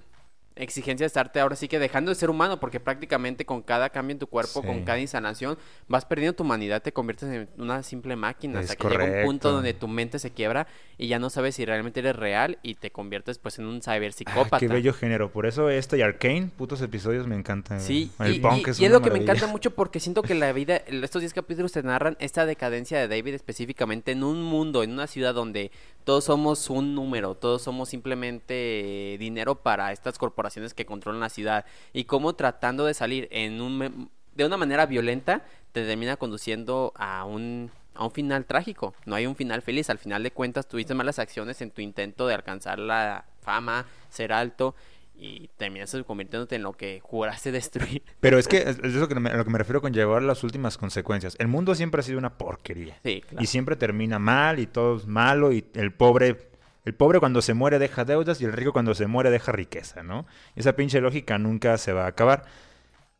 exigencia de estarte ahora sí que dejando de ser humano, porque prácticamente con cada cambio en tu cuerpo, Sí. con cada instalación, vas perdiendo tu humanidad, te conviertes en una simple máquina, Es hasta que llega un punto correcto. donde tu mente se quiebra y ya no sabes si realmente eres real y te conviertes pues en un cyberpsicópata. Ah, qué bello género. Por eso este y Arcane, putos episodios me encantan. Sí, El y, punk y- es y es una lo que me encanta mucho porque siento que la vida, estos 10 capítulos te narran esta decadencia de David específicamente en un mundo, en una ciudad donde todos somos un número, todos somos simplemente dinero para estas corporaciones que controlan la ciudad y cómo tratando de salir en un de una manera violenta te termina conduciendo a un a un final trágico. No hay un final feliz. Al final de cuentas tuviste malas acciones en tu intento de alcanzar la fama, ser alto y terminas convirtiéndote en lo que juraste destruir. Pero es que es es eso que me- a lo que me refiero con llevar las últimas consecuencias. El mundo siempre ha sido una porquería. Sí, claro. Y siempre termina mal y todo es malo y el pobre, el pobre cuando se muere deja deudas y el rico cuando se muere deja riqueza, ¿no? Esa pinche lógica nunca se va a acabar.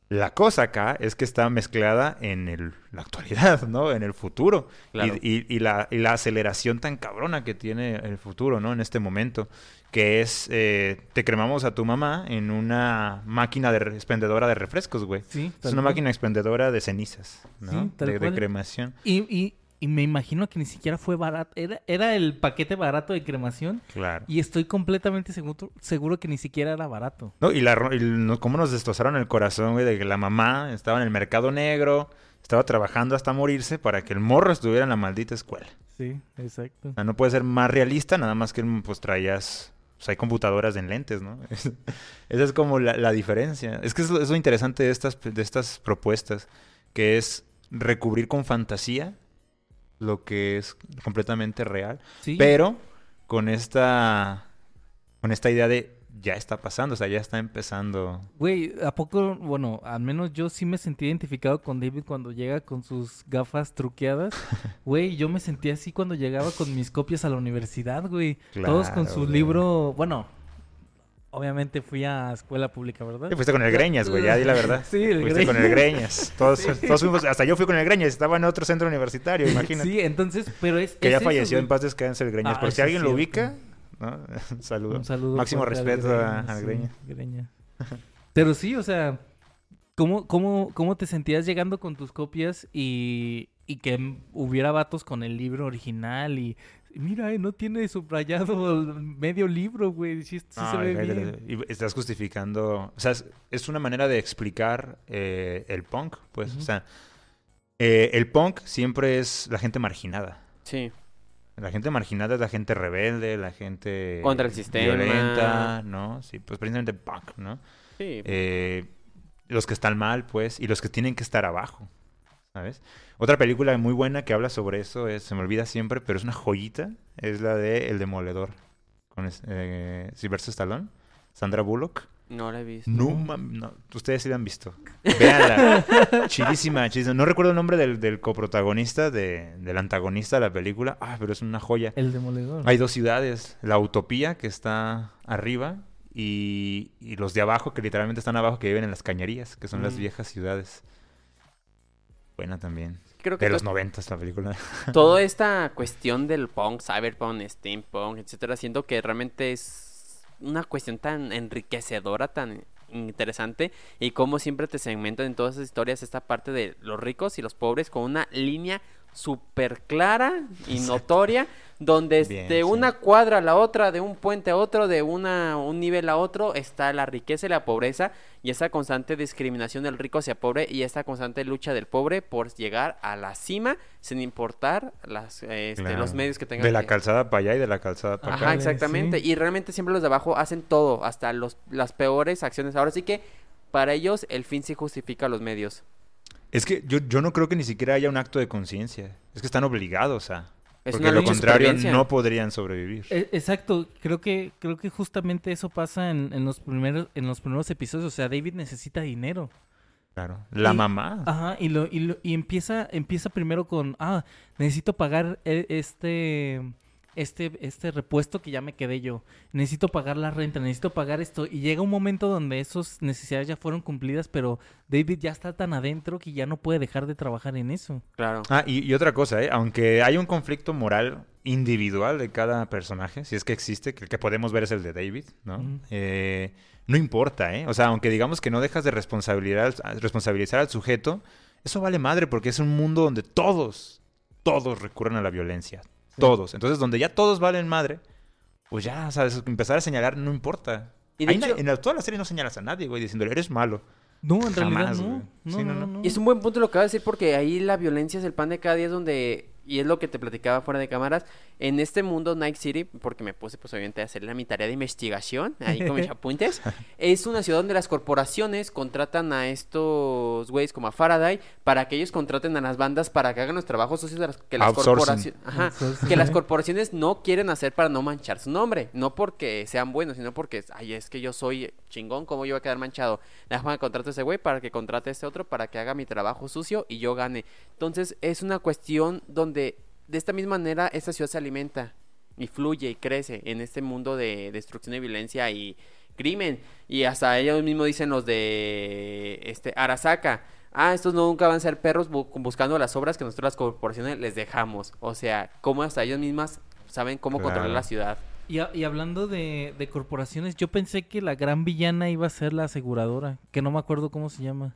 La cosa acá es que está mezclada en el- la actualidad, ¿no? En el futuro. Claro. Y, y- y la, y la aceleración tan cabrona que tiene el futuro, ¿no? En este momento. Que es, eh, te cremamos a tu mamá en una máquina de expendedora de refrescos, güey. Sí, Es una cual. máquina expendedora de cenizas, ¿no? Sí, de, de cremación. Y, y, me imagino que ni siquiera fue barato. Era, era el paquete barato de cremación. Claro. Y estoy completamente seguro, seguro que ni siquiera era barato. No, y, la, y cómo nos destrozaron el corazón, güey, de que la mamá estaba en el mercado negro, estaba trabajando hasta morirse para que el morro estuviera en la maldita escuela. Sí, exacto. O sea, no puede ser más realista, nada más que pues traías... Pues hay computadoras en lentes, ¿no? Esa es como la, la diferencia. Es que es lo, es lo interesante de estas, de estas propuestas, que es recubrir con fantasía lo que es completamente real, Sí. pero con esta, con esta idea de ya está pasando, o sea, ya está empezando. Güey, ¿a poco? Bueno, al menos yo sí me sentí identificado con David cuando llega con sus gafas truqueadas. Güey, yo me sentí así cuando llegaba con mis copias a la universidad, güey. Todos con su güey. libro, bueno, obviamente fui a escuela pública, ¿verdad? Sí, fuiste con el Greñas, güey, ya di la verdad. Sí, el Fuiste con el Greñas. Todos, todos fuimos, hasta yo fui con el Greñas, estaba en otro centro universitario, imagínate. Sí, entonces, pero es... que es ya falleció en paz descanse el Greñas. Ah, Por si alguien lo ubica, ¿no? Un saludo. Un saludo. Máximo al respeto a- Greñas, al sí, Greñas. Greña. Pero sí, o sea, ¿cómo, cómo, ¿cómo te sentías llegando con tus copias y, y que hubiera vatos con el libro original y mira, eh, no tiene subrayado el medio libro, güey, sí, sí Ah, se ve bien. Y estás justificando. O sea, es, es una manera de explicar eh, el punk, pues. O sea, eh, el punk siempre es la gente marginada. Sí. La gente marginada es la gente rebelde, la gente. Contra el sistema. Violenta, ¿no? Sí, pues precisamente punk, ¿no? Sí. Eh, los que están mal, pues, y los que tienen que estar abajo, ¿sabes? Otra película muy buena que habla sobre eso es, se me olvida siempre, pero es una joyita, es la de El Demoledor, con eh, Sylvester Stallone, Sandra Bullock. no la he visto. No, mam- no, ustedes sí la han visto. Véanla. chidísima, chidísima. No recuerdo el nombre del, del coprotagonista, de- del antagonista de la película, ah, pero es una joya. El demoledor. Hay dos ciudades, la Utopía que está arriba y, y los de abajo que literalmente están abajo que viven en las cañerías, que son las Mm. viejas ciudades. Buena también. Creo que De los noventas la película. toda esta cuestión del punk, cyberpunk, steampunk, etcétera, siento que realmente es una cuestión tan enriquecedora, tan interesante y como siempre te segmentan en todas esas historias esta parte de los ricos y los pobres con una línea súper clara y notoria donde Bien, de sí. una cuadra a la otra, de un puente a otro, de una, un nivel a otro está la riqueza y la pobreza y esa constante discriminación del rico hacia pobre y esta constante lucha del pobre por llegar a la cima sin importar las, este, Claro. los medios que tengan. De la que- calzada para allá y de la calzada para Ajá, acá. exactamente. sí. Y realmente siempre los de abajo hacen todo, hasta los, las peores acciones. Ahora sí que para ellos el fin sí justifica los medios. Es que yo, yo no creo que ni siquiera haya un acto de conciencia. Es que están obligados a. Es porque lo contrario no podrían sobrevivir. E- Exacto, creo que creo que justamente eso pasa en, en los primeros en los primeros episodios, o sea, David necesita dinero. Claro. La y- mamá. Ajá, y lo, y, lo- y empieza empieza primero con, ah, necesito pagar e- este este este repuesto que ya me quedé yo. Necesito pagar la renta, necesito pagar esto y llega un momento donde esas necesidades ya fueron cumplidas, pero David ya está tan adentro que ya no puede dejar de trabajar en eso. Claro. Ah, y, y otra cosa, ¿eh? aunque hay un conflicto moral individual de cada personaje, si es que existe, que el que podemos ver es el de David, ¿no? Eh, no importa, ¿eh? O sea, aunque digamos que no dejas de responsabilizar, al- responsabilizar al sujeto, eso vale madre porque es un mundo donde todos, todos recurren a la violencia. Todos. Entonces, donde ya todos valen madre, pues ya, ¿sabes? Empezar a señalar no importa. Y de hecho- en la- toda la serie no señalas a nadie, güey, diciéndole, eres malo. No, en realidad Jamás, no. güey. No, Sí, no, no, no, no. no. Y es un buen punto lo que acabas de decir porque ahí la violencia es el pan de cada día es donde, y es lo que te platicaba fuera de cámaras, en este mundo Night City, porque me puse pues obviamente a hacer la, mi tarea de investigación, ahí con mis apuntes, es una ciudad donde las corporaciones contratan a estos güeyes como a Faraday para que ellos contraten a las bandas para que hagan los trabajos sucios de las, que las corporaciones... Ajá, que las corporaciones no quieren hacer para no manchar su nombre, no porque sean buenos, sino porque, ay, es que yo soy chingón, ¿cómo yo voy a quedar manchado? Déjame contratar a ese güey para que contrate a este otro para que haga mi trabajo sucio y yo gane. Entonces, es una cuestión donde de esta misma manera esta ciudad se alimenta. y fluye y crece en este mundo de destrucción y violencia y crimen. Y hasta ellos mismos dicen los de este Arasaka. Ah, estos nunca van a ser perros bu- buscando las obras que nosotros las corporaciones les dejamos. O sea, cómo hasta ellos mismas saben cómo controlar la ciudad. Y, a- y hablando de, de corporaciones, yo pensé que la gran villana iba a ser la aseguradora, que no me acuerdo cómo se llama.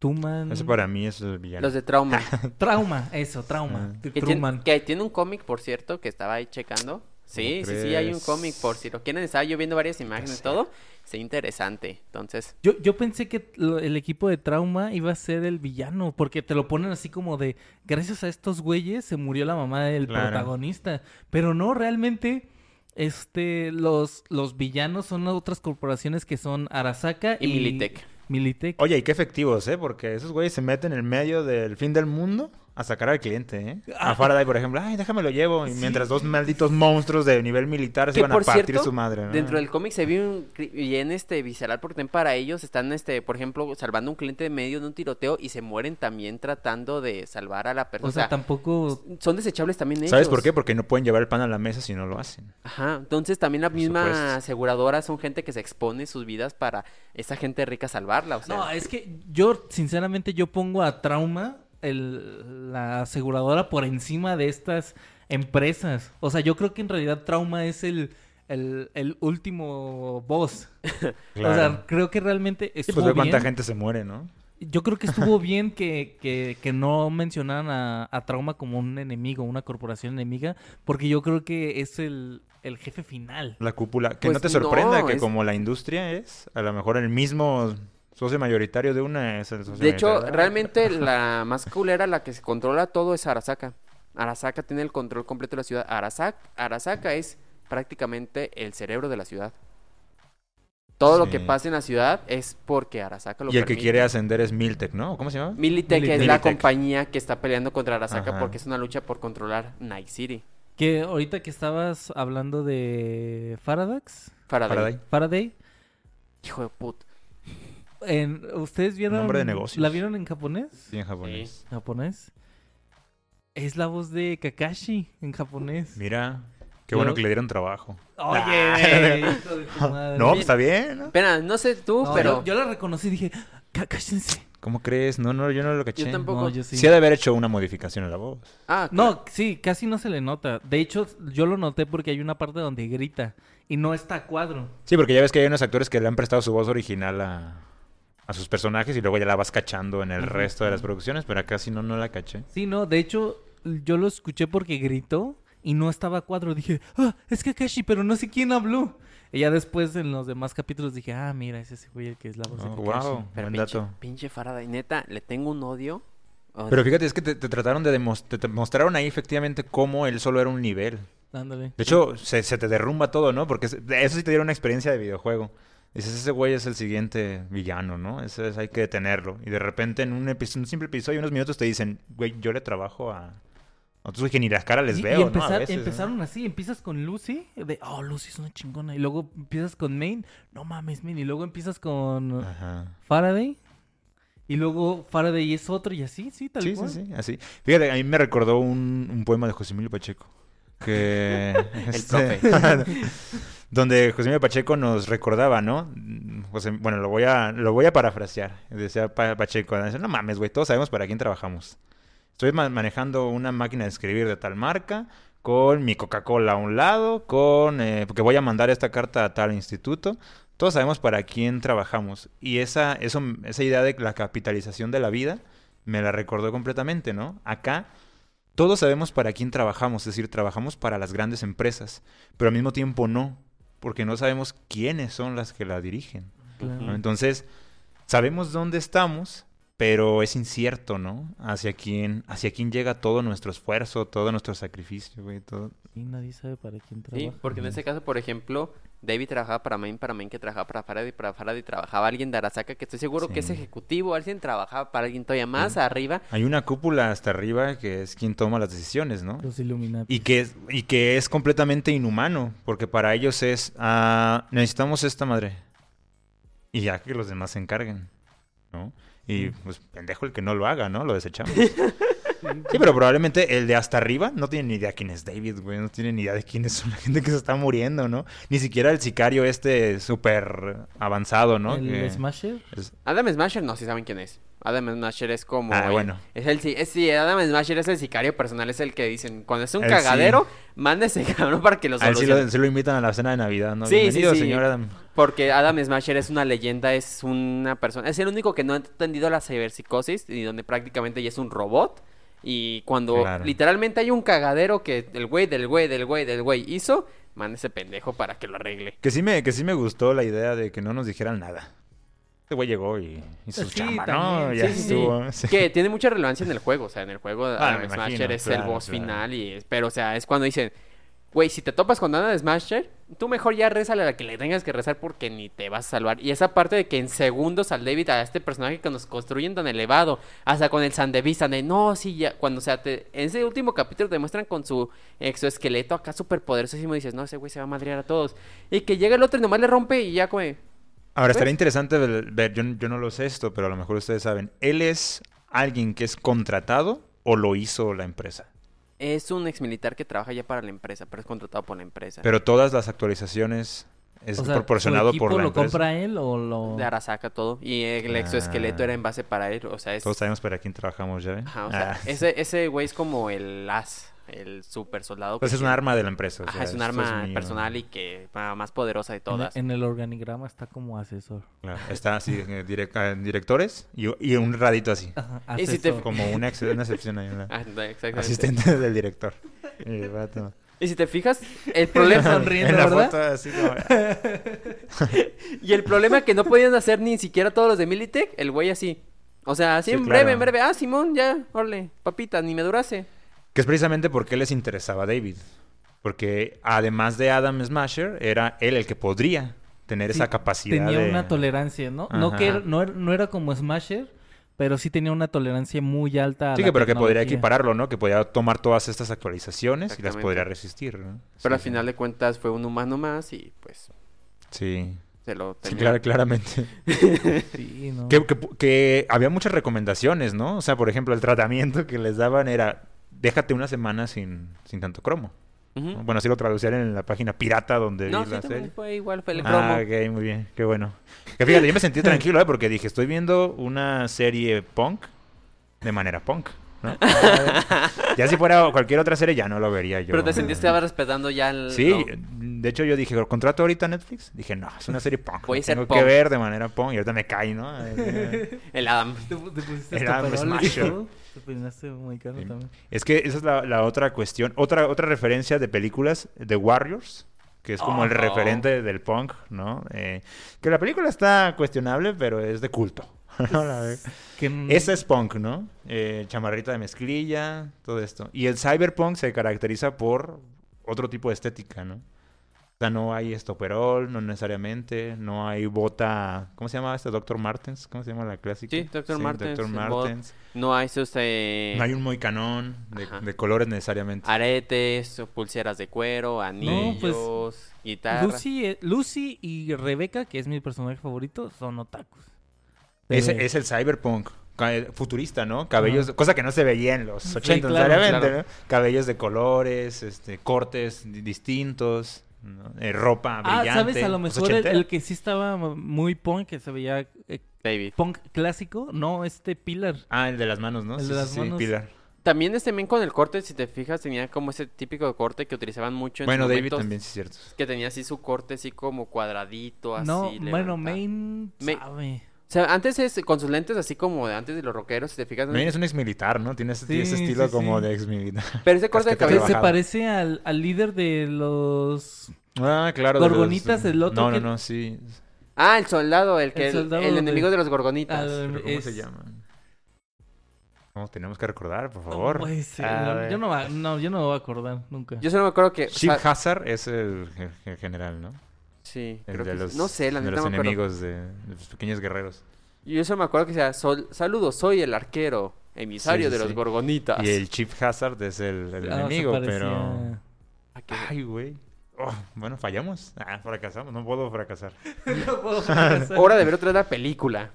Tuman. Ese para mí es el villano. Los de Trauma. Trauma, eso, trauma. T- que, tiene, Truman. que tiene un cómic, por cierto, que estaba ahí checando. Sí, ¿Cómo sí, sí, hay un cómic, por si lo quieren. Estaba yo viendo varias imágenes y todo. Sí, interesante. Entonces, Yo, yo pensé que lo- el equipo de trauma iba a ser el villano, porque te lo ponen así como de, gracias a estos güeyes se murió la mamá del Claro. protagonista. Pero no, realmente, este, los, los villanos son otras corporaciones que son Arasaka y Militech. Militech. Oye, y qué efectivos, ¿eh? Porque esos güeyes se meten en el medio del fin del mundo a sacar al cliente, ¿eh? Ah. A Faraday, por ejemplo, ay, déjame lo llevo. Y Sí. mientras dos malditos monstruos de nivel militar se iban a por partir cierto, su madre. ¿no? Dentro del cómic se ve un cri- bien este visceral porque también para ellos están este, por ejemplo, salvando a un cliente en medio de un tiroteo y se mueren también tratando de salvar a la persona. o sea, tampoco... son desechables también ellos. ¿Sabes por qué? Porque no pueden llevar el pan a la mesa si no lo hacen. Ajá, entonces también la misma supuesto. aseguradora son gente que se expone sus vidas para esa gente rica salvarla, o sea. No, es que yo, sinceramente, yo pongo a Trauma, el, la aseguradora, por encima de estas empresas. O sea, yo creo que en realidad Trauma es el, el, el último boss. O sea, creo que realmente Sí, estuvo pues ve cuánta bien. gente se muere, ¿no? Yo creo que estuvo bien que, que, que no mencionaran a, a Trauma como un enemigo, una corporación enemiga, porque yo creo que es el, el jefe final. La cúpula. Que Pues no te sorprenda no, que es- como la industria es, a lo mejor el mismo socio mayoritario de una es el socio De hecho, realmente la más culera, la que se controla todo es Arasaka. Arasaka tiene el control completo de la ciudad. Arasaka, Arasaka es prácticamente el cerebro de la ciudad. Todo lo que pasa en la ciudad es porque Arasaka lo Y el que quiere ascender es Miltech, ¿no? ¿Cómo se llama? Militech es la compañía que está peleando contra Arasaka Ajá. porque es una lucha por controlar Night City. Que ahorita que estabas hablando de Faradax, Faraday. Faraday. Faraday, Hijo de puta. En, ¿ustedes vieron? Nombre de negocios. ¿La vieron en japonés? Sí, en japonés. ¿Japonés? Es la voz de Kakashi en japonés. Mira, qué Yo- bueno que le dieron trabajo. Oye, hijo de tu madre. No, pues está bien, ¿no? Espera, no sé tú, No, pero yo, yo la reconocí y dije, Kakashi. ¿Cómo crees? No, no, yo no lo caché. Yo tampoco. No, yo sí. Sí. ha de haber hecho una modificación en la voz. Ah, claro. No, sí, casi no se le nota. De hecho, yo lo noté porque hay una parte donde grita y no está a cuadro. Sí, porque ya ves que hay unos actores que le han prestado su voz original a, a sus personajes y luego ya la vas cachando en el resto de las producciones, pero acá sí no, no la caché. Sí, no, de hecho, yo lo escuché porque gritó y no estaba a cuadro. Dije, ah, es Kakashi, pero no sé quién habló. Y ya después en los demás capítulos dije, ah, mira, es ese güey el que es la voz Oh, de Kakashi. wow, Pero buen pinche, dato. pinche Faraday, neta, le tengo un odio. Pero fíjate, es que te, te trataron de demostrar, te mostraron ahí efectivamente cómo él solo era un nivel. Ándale. De hecho, se, se te derrumba todo, ¿no? Porque eso sí te dieron una experiencia de videojuego. Dices, ese güey es el siguiente villano, ¿no? Ese es, hay que detenerlo. Y de repente en un, epi- un simple episodio, unos minutos te dicen, güey, yo le trabajo a... Otros que ni las caras les Y- veo, y ¿no? A empezar- ¿no? empezaron así, empiezas con Lucy, de, oh, Lucy es una chingona. Y luego empiezas con Main, no mames, Main. Y luego empiezas con Ajá. Faraday. Y luego Faraday es otro y así, sí, tal Sí, cual. sí, sí, así. Fíjate, a mí me recordó un, un poema de José Emilio Pacheco. Que... este, profe. donde José Emilio Pacheco nos recordaba, ¿no? José- bueno, lo voy a, lo voy a parafrasear. Decía Pa- Pacheco, no mames, güey, todos sabemos para quién trabajamos. Estoy ma- manejando una máquina de escribir de tal marca, con mi Coca-Cola a un lado, con... eh, porque voy a mandar esta carta a tal instituto. Todos sabemos para quién trabajamos. Y esa, eso, esa idea de la capitalización de la vida me la recordó completamente, ¿no? Acá todos sabemos para quién trabajamos, es decir, trabajamos para las grandes empresas, pero al mismo tiempo no, porque no sabemos quiénes son las que la dirigen. Entonces, sabemos dónde estamos, pero es incierto, ¿no? Hacia quién, hacia quién llega todo nuestro esfuerzo, todo nuestro sacrificio, güey, todo. Y nadie sabe para quién Sí, trabaja. porque en ese caso, por ejemplo, David trabajaba para Main, para Main que trabajaba para Faraday, para Faraday trabajaba alguien de Arasaka, que estoy seguro que es Sí. ejecutivo, alguien trabajaba para alguien todavía más arriba. Hay una cúpula hasta arriba que es quien toma las decisiones, ¿no? Los Illuminati. Y que, es, y que es completamente inhumano, porque para ellos es, ah, necesitamos esta madre. Y ya que los demás se encarguen, ¿no? Y pues pendejo el que no lo haga, ¿no? Lo desechamos. Sí, pero probablemente el de hasta arriba no tiene ni idea quién es David, güey. No tiene ni idea de quién es la gente que se está muriendo, ¿no? Ni siquiera el sicario este súper avanzado, ¿no? ¿El Que Smasher? es- Adam Smasher no, si saben quién es. Adam Smasher es como... Ah, el- bueno. Es el, sí, es, sí, Adam Smasher es el sicario personal, es el que dicen, cuando es un sí. cagadero, manda ese cabrón para que lo A él sí solucione. lo, sí lo invitan a la cena de Navidad, ¿no? Sí, sí, Bienvenido, sí. señor Adam. Porque Adam Smasher es una leyenda, es una persona, es el único que no ha entendido la ciberpsicosis y donde prácticamente ya es un robot. Y cuando Claro. literalmente hay un cagadero que el güey del güey del güey del güey hizo, manda ese pendejo para que lo arregle. Que sí, me, que sí me gustó la idea de que no nos dijeran nada. Este güey llegó y hizo su Sí, chamba, ¿no? Ya sí, estuvo. sí. Que tiene mucha relevancia en el juego, o sea, en el juego Ah, Smasher imagino, es el boss claro. final y pero o sea, es cuando dicen, güey, si te topas con Adam Smasher, tú mejor ya rezale a la que le tengas que rezar porque ni te vas a salvar. Y esa parte de que en segundos al David, a este personaje que nos construyen tan elevado, hasta con el Sandevista, de no, sí, ya, cuando o sea, te, en ese último capítulo te muestran con su exoesqueleto acá súper poderosísimo y dices, no, ese güey se va a madrear a todos. Y que llega el otro y nomás le rompe y ya como, Ahora, estaría ¿Ves? interesante ver, ver- yo, yo no lo sé esto, pero a lo mejor ustedes saben. ¿Él es alguien que es contratado o lo hizo la empresa? Es un ex militar que trabaja ya para la empresa, pero es contratado por la empresa. Pero todas las actualizaciones es O sea, proporcionado ¿su equipo por la lo empresa. compra él o lo...? de Arasaka todo. Y el exoesqueleto Ah. era en base para él. O sea, es. Todos sabemos para quién trabajamos ya, ¿eh? Ajá, o sea, ese, ese güey es como el as, el super soldado. Pues que es un arma de la empresa. o Ajá, sea, es un arma personal y que más poderosa de todas. en el organigrama está como asesor. Claro, Está así, eh, direc- directores y, y un radito así. Ajá, Y si te- asesor. Como una, ex- una excepción ahí. una- Ah. Asistente del director. Y el vato. Y si te fijas, el problema. Sonriendo, en la ¿verdad? foto así como... y el problema que no podían hacer ni siquiera todos los de Militech, el güey así. O sea, así Sí, en claro. breve, en breve. Ah, Simón, ya, órale, papita, ni me durase. Que es precisamente porque les interesaba a David. Porque además de Adam Smasher, era él el que podría tener Sí, esa capacidad Tenía de... una tolerancia, ¿no? No, que, no, era- no era como Smasher, pero sí tenía una tolerancia muy alta a Sí, la que, pero que podría equipararlo, ¿no? Que podía tomar todas estas actualizaciones y las podría resistir, ¿no? Pero Sí, al final de cuentas fue un humano más y pues Sí, se lo sí, terminó. claro, claramente. Sí, ¿no? que, que- que había muchas recomendaciones, ¿no? O sea, por ejemplo, el tratamiento que les daban era déjate una semana sin, sin tanto cromo. Bueno, así lo traducían en la página pirata donde No, vi sí, la serie. fue igual, fue el cromo. Ah, ok, muy bien, qué bueno. Que fíjate, yo me sentí tranquilo, ¿eh? Porque dije, estoy viendo una serie punk de manera punk, ¿no? ya si fuera cualquier otra serie ya no lo vería yo. Pero te sentiste respetando ya el... Sí, de hecho yo dije, ¿contrato ahorita a Netflix? Dije, no, es una serie punk. Voy a lo ser tengo punk. que ver de manera punk y ahorita me cae, ¿no? El Adam. Te, te pusiste peroles y Smasher. Te peinaste muy caro Sí. también. Es que esa es la, la otra cuestión. Otra, otra referencia de películas de Warriors, que es como Oh, el no. referente del punk, ¿no? Eh, que la película está cuestionable, pero es de culto. Esa es punk, ¿no? Eh, chamarrita de mezclilla, todo esto. Y el cyberpunk se caracteriza por otro tipo de estética, ¿no? O sea, no hay estoperol, no necesariamente, no hay bota, ¿cómo se llama este? Doctor Martens, ¿cómo se llama la clásica? Sí, Dr. Martens, Dr. Martens. No hay sus eh, No hay un moicanón de, de colores necesariamente. aretes, pulseras de cuero, anillos, pues, guitarra. Lucy, eh, Lucy y Rebeca, que es mi personaje favorito, son otakus. Pero- es el cyberpunk. eh, Futurista, ¿no? Cabellos, cosa que no se veía en los Sí, 80 claro, necesariamente, claro. ¿no? Cabellos de colores, este, cortes di- distintos, ¿no? Eh, ropa Ah, brillante. ¿sabes? A lo pues, mejor el, que sí estaba muy punk, que se veía eh, David. punk clásico, no, este Pilar. Ah, el de las manos, ¿no? El sí, de sí, las sí, manos. Pilar. También este men con el corte, si te fijas, tenía como ese típico corte que utilizaban mucho en Bueno, David momentos, también, sí es cierto. Que tenía así su corte así como cuadradito, así. no, bueno. Main Ma- sabe. O sea, antes es con sus lentes así como de antes de los rockeros, si te fijas. También es un ex militar, ¿no? Tiene ese, Sí, ese estilo sí, como sí. de ex militar. Pero ese corte de cabello... se parece al, al líder de los... Ah, claro. de los- Gorgonitas, el otro No, no, que- no, sí. Ah, el soldado, el que el, soldado el de- enemigo de los gorgonitas. al- ¿Cómo es- se llaman? No, tenemos que recordar, por No favor. puede ser, A no, yo, no, va- no, yo no me voy a acordar nunca. Yo solo me acuerdo que... o Chip sea, Hazard es el, ge- ge- general, ¿no? Sí, El creo de que los, sí. No sé, la de neta los enemigos de, de los pequeños guerreros. Yo solo me acuerdo que decía, "Sol- saludos, soy el arquero, emisario Sí, sí, de los sí. gorgonitas. Y el Chip Hazard es el, el Ah, enemigo, pero... Ah, Ay, güey. Oh, bueno, fallamos. Ah, fracasamos. No puedo fracasar. No puedo fracasar. Hora de ver otra vez la película.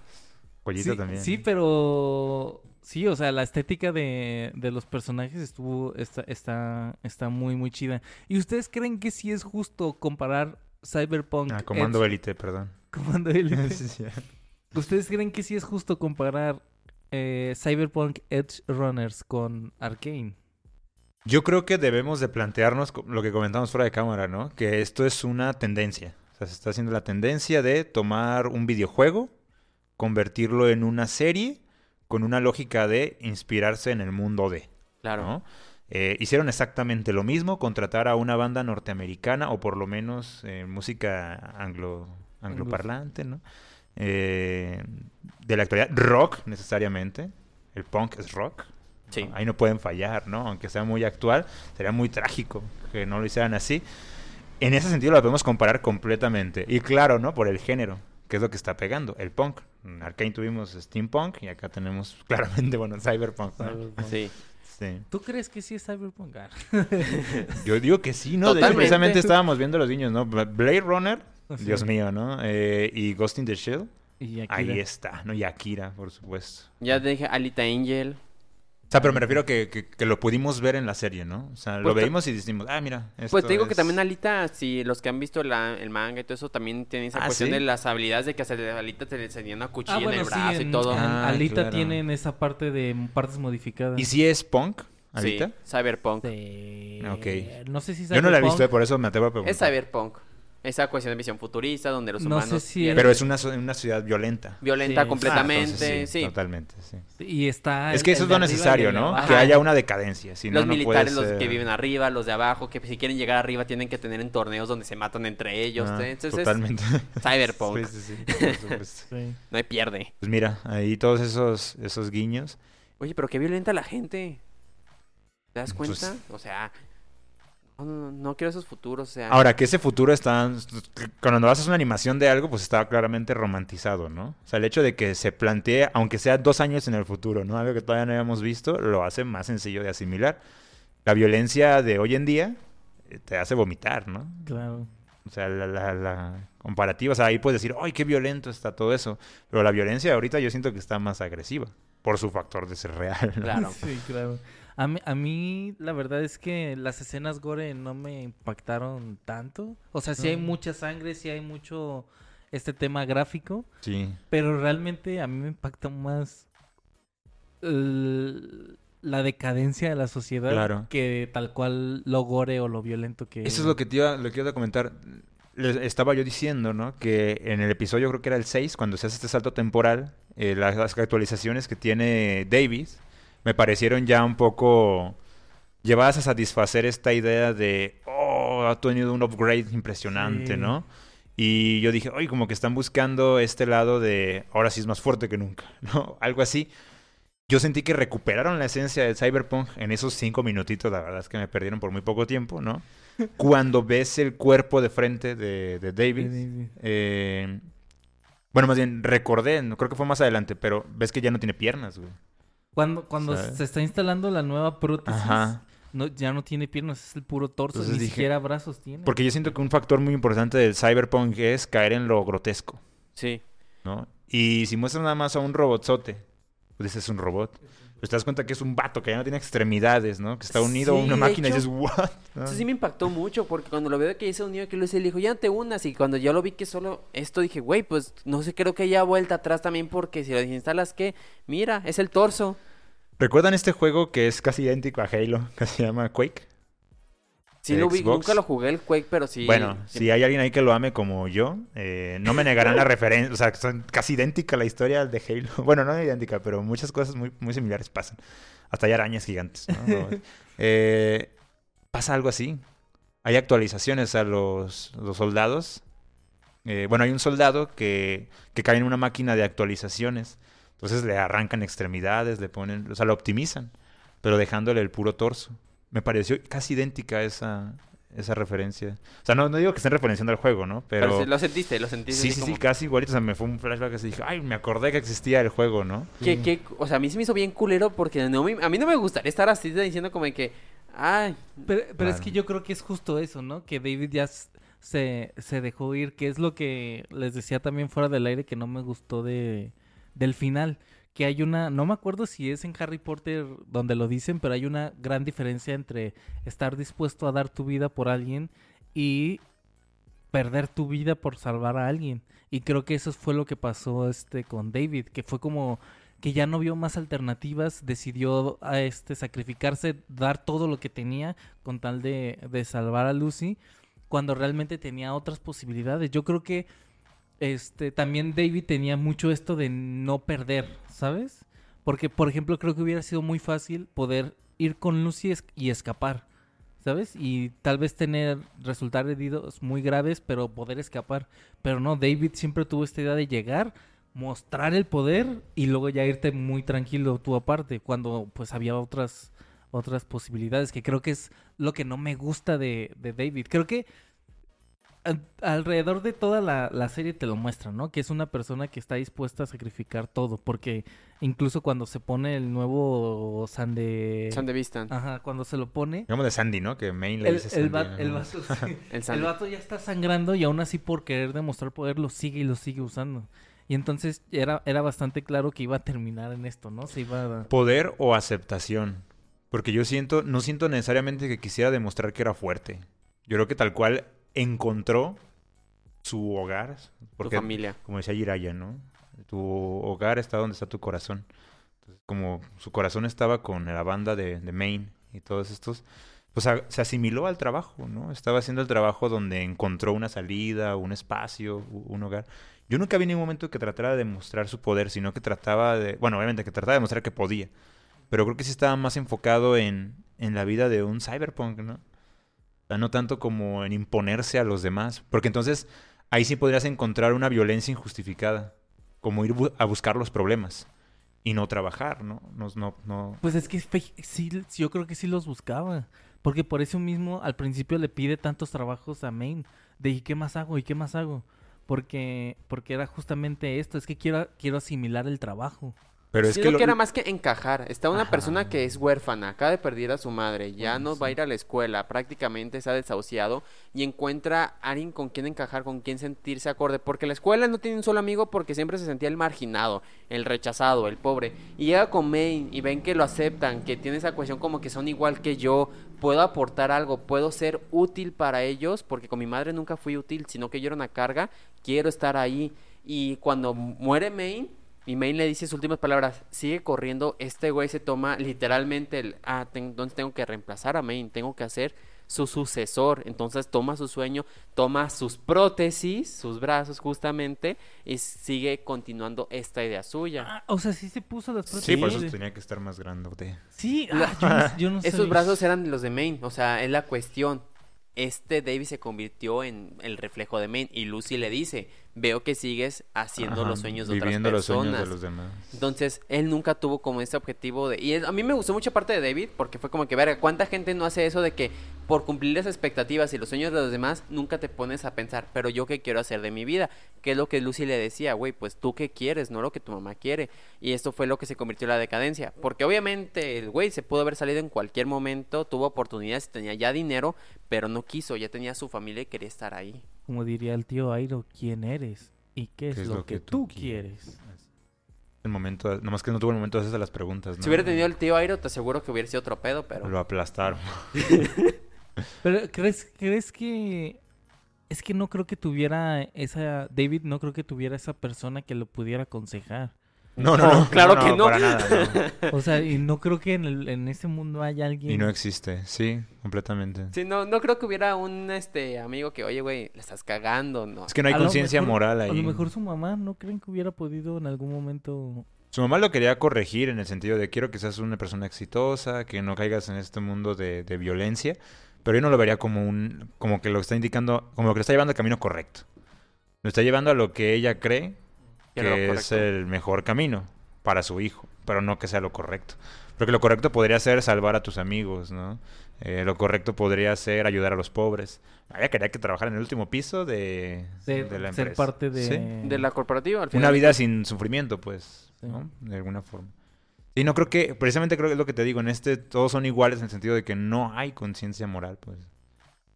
Pollito sí, también. sí, pero Sí, o sea, la estética de, de los personajes estuvo, está, está, está muy, muy chida. ¿Y ustedes creen que sí es justo comparar Cyberpunk... Ah, Comando Edge- Elite, perdón. Comando Elite. Sí, sí. ¿Ustedes creen que sí es justo comparar eh, Cyberpunk Edge Runners con Arkane? Yo creo que debemos de plantearnos lo que comentamos fuera de cámara, ¿no? Que esto es una tendencia. O sea, se está haciendo la tendencia de tomar un videojuego, convertirlo en una serie con una lógica de inspirarse en el mundo de, Claro. ¿no? Eh, hicieron exactamente lo mismo, contratar a una banda norteamericana o por lo menos eh, música anglo, angloparlante, ¿no? Eh, de la actualidad, rock necesariamente. El punk es rock. Sí. ¿no? Ahí no pueden fallar, ¿no? Aunque sea muy actual, sería muy trágico que no lo hicieran así. En ese sentido lo podemos comparar completamente. Y claro, ¿no? Por el género, que es lo que está pegando, el punk. En Arkane tuvimos steampunk y acá tenemos claramente, bueno, cyberpunk. ¿no? Cyberpunk. Sí. Sí. ¿Tú crees que sí es Cyberpunk? Ah, Yo digo que sí, ¿no? De hecho, precisamente estábamos viendo los niños, ¿no? Bla- Blade Runner, Sí. Dios mío, ¿no? Eh, y Ghost in the Shell, Y ahí está, ¿no? Y Akira, por supuesto. Ya te dije Alita Angel. Sea, pero me refiero que, que, que lo pudimos ver en la serie, ¿no? O sea, lo Pues veíamos y decimos, ah, mira. Pues esto te digo que es- también Alita, si los que han visto la- el manga y todo eso, también tienen esa Ah, cuestión ¿sí? de las habilidades de que a Alita te le enseñan una cuchilla Ah, bueno, en el sí, brazo en, y todo. en Ah, Alita claro. tienen esa parte de partes modificadas. ¿Y si es punk, Sí, Alita? Cyberpunk. Sí. Ok. No sé si Yo no la he visto, Cyberpunk- por eso me atrevo a preguntar. Es Cyberpunk. Esa cuestión de visión futurista donde los No sé humanos si Pero es una, una ciudad violenta. violenta Sí. completamente. Ah, entonces sí. Totalmente, sí. Y está. Es el- que eso el es lo necesario, ¿no? Que haya una decadencia. Si los no militares, los que viven arriba, los de abajo, que si quieren llegar arriba tienen que tener en torneos donde se matan entre ellos. Ah, ¿eh? Entonces, totalmente. Cyberpunk. Sí. Sí. no hay pierde. Pues mira, ahí todos esos, esos guiños. Oye, pero qué violenta la gente. ¿Te das Pues- cuenta? O sea, no, no, no quiero esos futuros. O sea, Ahora, que ese futuro está... Cuando haces una animación de algo, pues está claramente romantizado, ¿no? O sea, el hecho de que se plantee, aunque sea dos años en el futuro, ¿no? Algo que todavía no habíamos visto, lo hace más sencillo de asimilar. La violencia de hoy en día eh, te hace vomitar, ¿no? Claro. O sea, la, la, la comparativa, o sea, ahí puedes decir, ¡ay, qué violento está todo eso! Pero la violencia de ahorita yo siento que está más agresiva, por su factor de ser real. ¿no? Claro. Sí, claro. A mí, a mí, la verdad es que las escenas gore no me impactaron tanto. O sea, sí hay Mm. mucha sangre, sí hay mucho este tema gráfico, Sí. pero realmente a mí me impacta más el- la decadencia de la sociedad Claro. que tal cual lo gore o lo violento que Eso es lo que te iba, lo que iba a comentar. Les estaba yo diciendo, ¿no? Que en el episodio, creo que era el 6, cuando se hace este salto temporal, eh, las, las actualizaciones que tiene Davis me parecieron ya un poco llevadas a satisfacer esta idea de, oh, ha tenido un upgrade impresionante, Sí. ¿no? Y yo dije, oye, como que están buscando este lado de, ahora sí es más fuerte que nunca, ¿no? Algo así. Yo sentí que recuperaron la esencia del Cyberpunk en esos cinco minutitos, la verdad es que me perdieron por muy poco tiempo, ¿no? Cuando ves el cuerpo de frente de, de David, eh, bueno, más bien recordé, no creo que fue más adelante, pero ves que ya no tiene piernas, güey. Cuando, cuando ¿Sabes? se está instalando la nueva prótesis, Ajá. no, ya no tiene piernas, es el puro torso, Entonces ni dije- siquiera brazos tiene. Porque yo siento que un factor muy importante del Cyberpunk es caer en lo grotesco, Sí. ¿no? Y si muestras nada más a un robotzote, pues dices es un robot. Pues te das cuenta que es un vato que ya no tiene extremidades, ¿no? Que está unido a una máquina hecho- y dices, ¿what? ¿No? Eso sí me impactó mucho porque cuando lo veo que hice unido que lo hice, le dijo, ya no te unas. Y cuando yo lo vi que solo esto, dije, güey, pues no sé, creo que ya vuelta atrás también porque si lo instalas, que Mira, es el torso. ¿Recuerdan este juego que es casi idéntico a Halo, que se llama Quake? Sí, de lo vi, Xbox. nunca lo jugué el Quake, pero sí. bueno, sí- si hay alguien ahí que lo ame como yo, eh, no me negarán la referencia, o sea, son casi idéntica la historia de Halo. Bueno, no idéntica, pero muchas cosas muy, muy similares pasan. Hasta hay arañas gigantes. ¿no? Eh, pasa algo así. Hay actualizaciones a los, los soldados. Eh, bueno, hay un soldado que, que cae en una máquina de actualizaciones. Entonces le arrancan extremidades, le ponen, o sea, lo optimizan, pero dejándole el puro torso. Me pareció casi idéntica esa, esa referencia. O sea, no, no digo que estén referenciando al juego, ¿no? pero Pero, lo sentiste, lo sentiste. sí, sí, sí, casi igualito. O sea, me fue un flashback así. Dije, ay, me acordé que existía el juego, ¿no? Que, que, o sea, a mí se me hizo bien culero porque no me- a mí no me gustaría estar así diciendo como que, ay, Pero, pero es que yo creo que es justo eso, ¿no? Que David ya se, se dejó ir, que es lo que les decía también fuera del aire que no me gustó de, del final. Que hay una, no me acuerdo si es en Harry Potter donde lo dicen, pero hay una gran diferencia entre estar dispuesto a dar tu vida por alguien y perder tu vida por salvar a alguien. Y creo que eso fue lo que pasó este con David, que fue como que ya no vio más alternativas, decidió a este sacrificarse, dar todo lo que tenía con tal de, de salvar a Lucy, cuando realmente tenía otras posibilidades. Yo creo que este también David tenía mucho esto de no perder, ¿sabes? Porque, por ejemplo, creo que hubiera sido muy fácil poder ir con Lucy y escapar, ¿sabes? Y tal vez tener, resultar heridos muy graves, pero poder escapar. Pero no, David siempre tuvo esta idea de llegar, mostrar el poder y luego ya irte muy tranquilo tú aparte, cuando pues había otras otras posibilidades, que creo que es lo que no me gusta de David. Creo que al- alrededor de toda la, la serie te lo muestran, ¿no? Que es una persona que está dispuesta a sacrificar todo, porque incluso cuando se pone el nuevo Sande... Son de vista. Ajá, cuando se lo pone... Digamos de Sandy, ¿no? Que Main le El, dice el, Sandy, va- ¿no? el vato, sí. El El Sandy. vato ya está sangrando y aún así por querer demostrar poder lo sigue y lo sigue usando. Y entonces era, era bastante claro que iba a terminar en esto, ¿no? Se iba a... Poder o aceptación. Porque yo siento, no siento necesariamente que quisiera demostrar que era fuerte. Yo creo que tal cual encontró su hogar. Tu Porque, familia. como decía Jiraya, ¿no? Tu hogar está donde está tu corazón. Entonces, como su corazón estaba con la banda de, de Maine y todos estos, pues a- se asimiló al trabajo, ¿no? Estaba haciendo el trabajo donde encontró una salida, un espacio, un hogar. Yo nunca vi ningún momento que tratara de demostrar su poder, sino que trataba de, bueno, obviamente que trataba de demostrar que podía, pero creo que sí estaba más enfocado en, en la vida de un cyberpunk, ¿no? No tanto como en imponerse a los demás, porque entonces ahí sí podrías encontrar una violencia injustificada, como ir a buscar los problemas y no trabajar, ¿no? No, no, no. Pues es que sí, yo creo que sí los buscaba. Porque por eso mismo al principio le pide tantos trabajos a Main. De ¿y qué más hago? ¿Y qué más hago? Porque, porque era justamente esto. Es que quiero, quiero asimilar el trabajo. Pero es que, que, lo- era más que encajar. Está una Ajá. persona que es huérfana, acaba de perder a su madre, ya Bueno, no va a ir a la escuela, prácticamente está desahuciado y encuentra a alguien con quien encajar, con quien sentirse acorde. Porque la escuela no tiene un solo amigo porque siempre se sentía el marginado, el rechazado, el pobre. Y llega con Maine y ven que lo aceptan, que tiene esa cuestión como que son igual que yo, puedo aportar algo, puedo ser útil para ellos, porque con mi madre nunca fui útil, sino que yo era una carga, quiero estar ahí. Y cuando muere Maine, y Maine le dice sus últimas palabras, sigue corriendo, este güey se toma literalmente el, ah, ten- entonces tengo que reemplazar a Maine, tengo que hacer su sucesor, entonces toma su sueño, toma sus prótesis, sus brazos justamente, y sigue continuando esta idea suya. Ah, o sea, sí se puso las prótesis. sí, por eso tenía que estar más grandote. Sí, ah, yo no, yo no Esos sabía. brazos eran los de Maine, o sea, es la cuestión. Este David se convirtió en el reflejo de Maine y Lucy le dice, veo que sigues haciendo Ajá, los sueños de otras viviendo los personas. sueños de los demás. Entonces, él nunca tuvo como ese objetivo de... Y es- a mí me gustó mucha parte de David porque fue como que, verga, ¿cuánta gente no hace eso de que por cumplir las expectativas y los sueños de los demás, nunca te pones a pensar, pero yo qué quiero hacer de mi vida? Que es lo que Lucy le decía, güey, pues tú qué quieres, no lo que tu mamá quiere. Y esto fue lo que se convirtió en la decadencia. Porque obviamente el güey se pudo haber salido en cualquier momento, tuvo oportunidades, tenía ya dinero, pero no quiso, ya tenía su familia y quería estar ahí. Como diría el tío Airo, ¿quién eres? ¿Y qué es, lo, que, tú quieres? El momento, nomás que no tuvo el momento de hacerse las preguntas, ¿no? Si hubiera tenido el tío Airo, te aseguro que hubiera sido otro pedo, pero... Lo aplastaron. Pero ¿crees, crees que es que no creo que tuviera esa David no creo que tuviera esa persona que lo pudiera aconsejar. No, no, No, no. claro que no. Para nada, no. O sea, y no creo que en, el- en ese mundo haya alguien Y no existe, sí, completamente. Sí, no, no creo que hubiera un este amigo que, oye, güey, le estás cagando, no. Es que no hay lo conciencia moral ahí. A lo mejor su mamá no creen que hubiera podido en algún momento Su mamá lo quería corregir en el sentido de quiero que seas una persona exitosa, que no caigas en este mundo de, de violencia, pero yo no lo vería como un, como que lo está indicando, como que lo está llevando al camino correcto. Lo está llevando a lo que ella cree Que que es el mejor camino para su hijo, pero no que sea lo correcto. Porque lo correcto podría ser salvar a tus amigos, ¿no? Eh, lo correcto podría ser ayudar a los pobres. Ella quería que trabajara en el último piso de, de, de la ser empresa. parte de, Sí. De la corporativa, al final. Una vida sin sufrimiento, pues, Sí. ¿no? De alguna forma. Y no creo que, precisamente creo que es lo que te digo, en este todos son iguales en el sentido de que no hay conciencia moral, pues.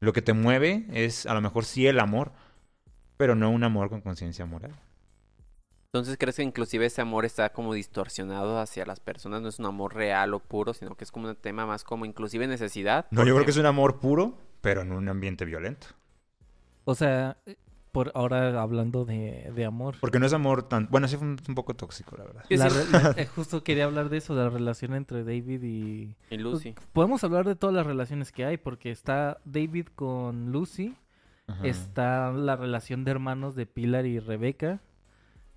Lo que te mueve es a lo mejor sí el amor, pero no un amor con conciencia moral. Entonces, ¿crees que inclusive ese amor está como distorsionado hacia las personas? No es un amor real o puro, sino que es como un tema más como inclusive necesidad. No, yo creo que es un amor puro, pero en un ambiente violento. O sea, por ahora hablando de, de amor. Porque no es amor tan... Bueno, sí fue un, un poco tóxico, la verdad. La re- eh, justo quería hablar de eso, de la relación entre David y... Y Lucy. Pues, podemos hablar de todas las relaciones que hay, porque está David con Lucy, Ajá. está la relación de hermanos de Pilar y Rebeca,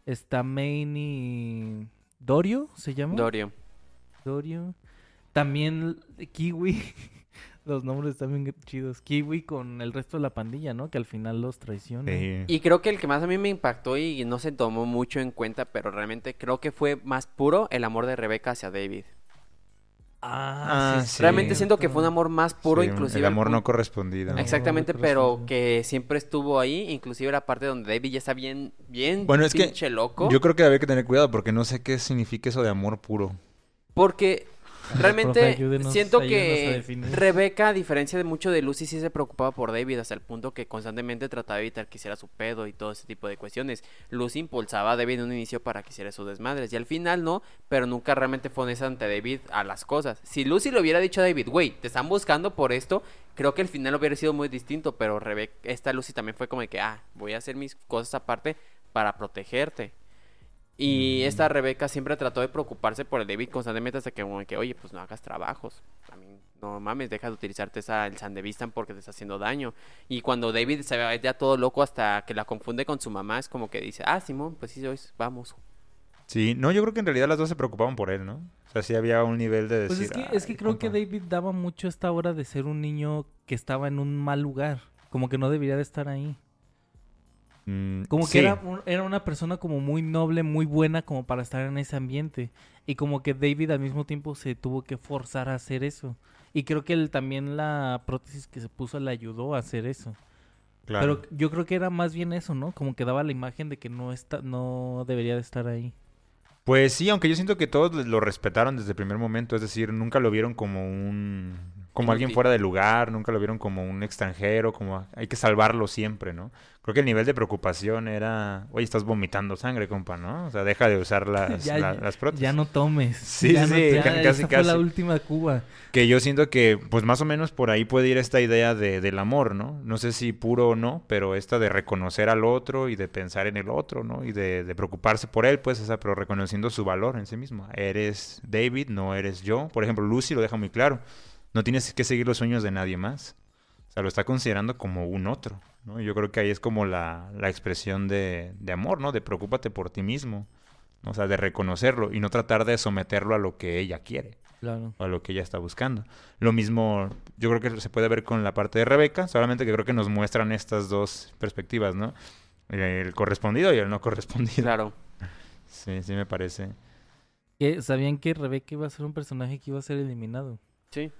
está Maine y Dorio, ¿se llama? Dorio. Dorio. También Kiwi. Los nombres están bien chidos. Kiwi con el resto de la pandilla, ¿no? Que al final los traiciona. Sí. Y creo que el que más a mí me impactó y no se tomó mucho en cuenta, pero realmente creo que fue más puro el amor de Rebeca hacia David. Ah, Ah, sí. Realmente siento que fue un amor más puro, Sí, inclusive. El amor no correspondido. Exactamente, No, pero pero que siempre estuvo ahí, inclusive la parte donde David ya está bien, bien Bueno, es que pinche loco. Yo creo que había que tener cuidado porque no sé qué significa eso de amor puro. Porque realmente Profe, ayúdenos- siento a que. Rebeca, a diferencia de mucho de Lucy, sí se preocupaba por David hasta el punto que constantemente trataba de evitar que hiciera su pedo y todo ese tipo de cuestiones. Lucy impulsaba a David en un inicio para que hiciera sus desmadres y al final no, pero nunca realmente fue honesta ante David a las cosas. Si Lucy le hubiera dicho a David, güey, te están buscando por esto, creo que el final hubiera sido muy distinto, pero Rebeca, esta Lucy también fue como de que, ah, voy a hacer mis cosas aparte para protegerte. Y esta Rebeca siempre trató de preocuparse por el David constantemente hasta que, como que, oye, pues no hagas trabajos. También, no mames, deja de utilizarte esa, el Sandevistan porque te está haciendo daño. Y cuando David se ve ya todo loco hasta que la confunde con su mamá, es como que dice, ah, Simón, pues sí, vamos. Sí, no, yo creo que en realidad las dos se preocupaban por él, ¿no? O sea, sí había un nivel de Pues decir... es que, es que "Ay, creo que compa". David daba mucho esta hora de ser un niño que estaba en un mal lugar. Como que no debería de estar ahí. Mm, Como que sí. era, un- era una persona como muy noble, muy buena como para estar en ese ambiente. Y como que David al mismo tiempo se tuvo que forzar a hacer eso. Y creo que él, también la prótesis que se puso le ayudó a hacer eso. Claro. Pero yo creo que era más bien eso, ¿no? Como que daba la imagen de que no está, no debería de estar ahí. Pues sí, aunque yo siento que todos lo respetaron desde el primer momento, es decir, nunca lo vieron como un como alguien fuera de lugar, nunca lo vieron como un extranjero, como hay que salvarlo siempre, ¿no? Creo que el nivel de preocupación era, oye, estás vomitando sangre, compa, ¿no? O sea, deja de usar las, Ya- la- las prótesis. Ya no tomes. Sí, Ya sí, no- sí, ya, ca- casi, esa fue la casi. última Cuba. Que yo siento que, pues más o menos por ahí puede ir esta idea de, del amor, ¿no? No sé si puro o no, pero esta de reconocer al otro y de pensar en el otro, ¿no? Y de, de preocuparse por él, pues, esa, pero reconociendo su valor en sí mismo. Eres David, no eres yo. Por ejemplo, Lucy lo deja muy claro. No tienes que seguir los sueños de nadie más. O sea, lo está considerando como un otro, ¿no? Yo creo que ahí es como la, la expresión de, de amor, ¿no? De preocúpate por ti mismo. ¿no? O sea, de reconocerlo y no tratar de someterlo a lo que ella quiere Claro. o a lo que ella está buscando. Lo mismo, yo creo que se puede ver con la parte de Rebeca, solamente que creo que nos muestran estas dos perspectivas, ¿no? El correspondido y el no correspondido. Claro. Sí, sí me parece. ¿Sabían que Rebeca iba a ser un personaje que iba a ser eliminado? Sí.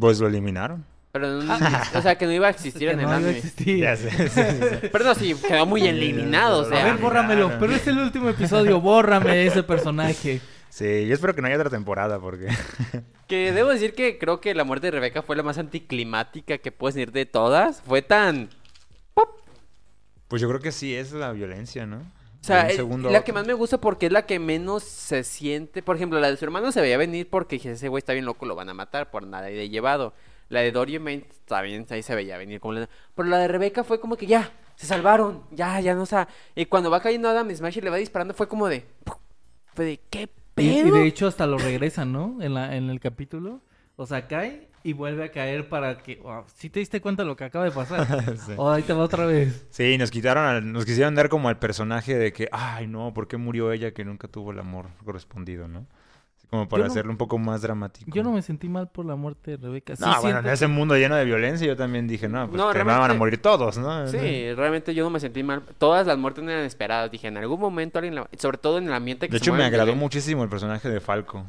Pues lo eliminaron. Pero, no- o sea, que no iba a existir en el no iba a anime. existir. Ya sé, sí, sí, sí. Pero no, sí, quedó muy eliminado, o A sea. ver, bórramelo. Pero es el último episodio. Bórrame ese personaje. Sí, yo espero que no haya otra temporada porque... Que debo decir que creo que la muerte de Rebeca fue la más anticlimática que puedes decir de todas. Fue tan... Pues yo creo que sí, es la violencia, ¿no? O sea, es a la que más me gusta porque es la que menos se siente. Por ejemplo, la de su hermano se veía venir porque dije, ese güey está bien loco, lo van a matar por nada y de llevado. La de Dory Main también ahí se veía venir como la... Pero la de Rebeca fue como que ya, se salvaron, ya, ya no, o sea... Y cuando va cayendo Adam Smash y le va disparando fue como de... Fue de, ¿qué Y, y pedo? de hecho hasta lo regresan, ¿no? En, la, en el capítulo. O sea, cae y vuelve a caer para que... Wow, ¿Sí te diste cuenta de lo que acaba de pasar? Sí. O ahí te va otra vez. Sí, nos quitaron, al- nos quisieron dar como al personaje de que, ay, no, ¿por qué murió ella que nunca tuvo el amor correspondido, no? Así como para no- hacerlo un poco más dramático. Yo no me sentí mal por la muerte de Rebeca. Sí No, bueno, en ese mundo lleno de violencia yo también dije, no, pues No, que me van a realmente- morir todos, ¿no? Sí, realmente yo no me sentí mal. Todas las muertes no eran esperadas. Dije, en algún momento alguien... la- Sobre todo en el ambiente que De se hecho, me agradó muchísimo el personaje de Falco.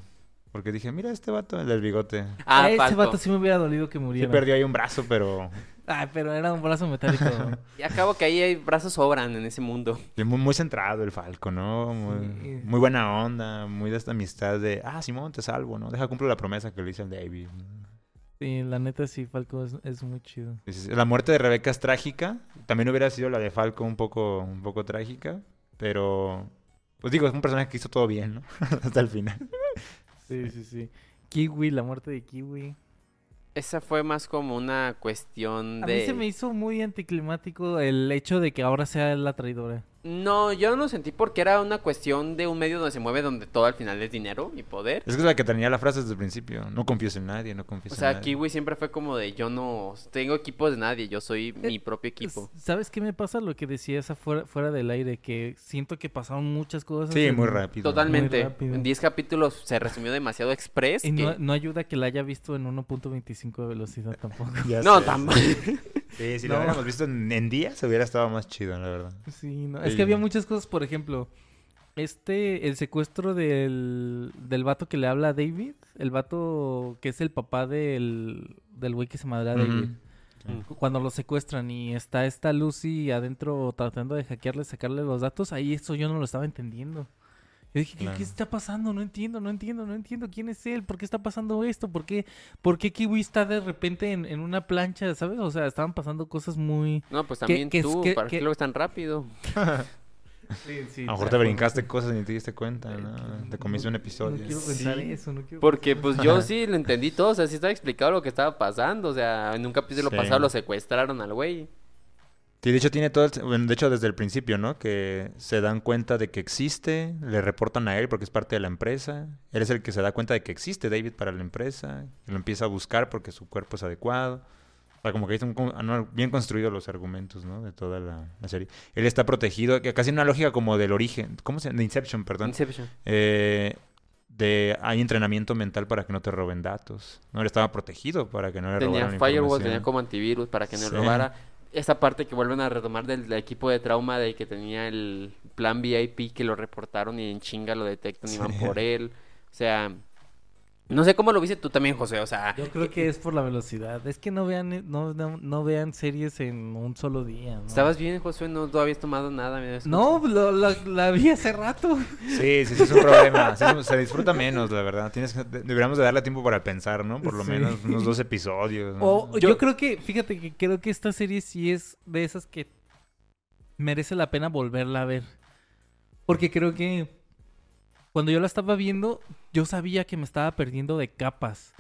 Porque dije, mira este vato, el del bigote. Ah, ese vato sí me hubiera dolido que Sí muriera. perdió ahí un brazo, pero Ay, pero era un brazo metálico. Y acabo que ahí hay brazos sobran en ese mundo. sí, muy, muy centrado el Falco, ¿no? Muy, Sí. muy buena onda, muy de esta amistad de, ah, Simón, te salvo, ¿no? Deja cumplo la promesa que le hice al David. sí, la neta sí, Falco es, es muy chido. Sí, sí, sí. La muerte de Rebeca es trágica. También hubiera sido la de Falco un poco, un poco trágica. Pero Pues digo, es un personaje que hizo todo bien, ¿no? Hasta el final. Sí, sí, sí. Kiwi, la muerte de Kiwi. Esa fue más como una cuestión A de... mí se me hizo muy anticlimático el hecho de que ahora sea la traidora. No, yo no lo sentí porque era una cuestión de un medio donde se mueve donde todo al final es dinero y poder. Es que es la que tenía la frase desde el principio. No confíes en nadie, no confíes O en sea, nadie. Kiwi siempre fue como de yo no tengo equipos de nadie, yo soy mi propio equipo. S- ¿Sabes qué me pasa? Lo que decías afuera, fuera del aire, que siento que pasaron muchas cosas. Sí, muy rápido. Totalmente. rápido. En 10 capítulos se resumió demasiado express. Y no, que- no ayuda que la haya visto en 1.25 de velocidad tampoco. Ya No, tampoco. Sí, si No. lo hubiéramos visto en, en días, hubiera estado más chido, la verdad. Sí, no. Es que había muchas cosas, por ejemplo, este, el secuestro del, del vato que le habla a David, el vato que es el papá del, del güey que se madrea a David. Cuando lo secuestran y está esta Lucy adentro tratando de hackearle, sacarle los datos, ahí eso yo no lo estaba entendiendo. Yo dije, ¿qué, Claro. qué está pasando? No entiendo, no entiendo, no entiendo quién es él, por qué está pasando esto, por qué, por qué Kiwi está de repente en, en una plancha, ¿sabes? O sea, estaban pasando cosas muy... No, pues ¿Qué- también qué tú, ¿para qué qué- lo ves tan rápido? A lo mejor te brincaste cosas y ni te diste cuenta, ¿no? Te comiste un No episodio. quiero pensar Sí. eso, no quiero Porque pues yo sí lo entendí todo, o sea, sí estaba explicado lo que estaba pasando, o sea, en un capítulo Sí. pasado lo secuestraron al güey. Sí, de hecho tiene todo, el- bueno, de hecho desde el principio, ¿no? Que se dan cuenta de que existe, le reportan a él porque es parte de la empresa. Él es el que se da cuenta de que existe David para la empresa, lo empieza a buscar porque su cuerpo es adecuado. O sea, como que están han bien construidos los argumentos, ¿no? De toda la, la serie. Él está protegido, que casi una lógica como del origen, ¿cómo se llama? De Inception, perdón. Inception. Eh, de hay entrenamiento mental para que no te roben datos. No, él estaba protegido para que no le Tenía robaran firewall, tenía como antivirus para que no Sí. robara. Esa parte que vuelven a retomar del, del equipo de trauma de que tenía el plan VIP que lo reportaron y en chinga lo detectan y van por él. O sea, no sé cómo lo viste tú también, José. O sea, Yo creo que es por la velocidad. Es que no vean, no, no, no vean series en un solo día. ¿no? ¿estabas bien, José? No, no habías tomado nada. No, lo- la, la vi hace rato. Sí, sí, sí, es un problema. Sí, se disfruta menos, la verdad. Tienes que- de- deberíamos de darle tiempo para pensar, ¿no? Por lo Sí. menos unos dos episodios. ¿no? O Yo- yo... creo que, fíjate que creo que esta serie sí es de esas que merece la pena volverla a ver. Porque creo que cuando yo la estaba viendo, yo sabía que me estaba perdiendo de capas.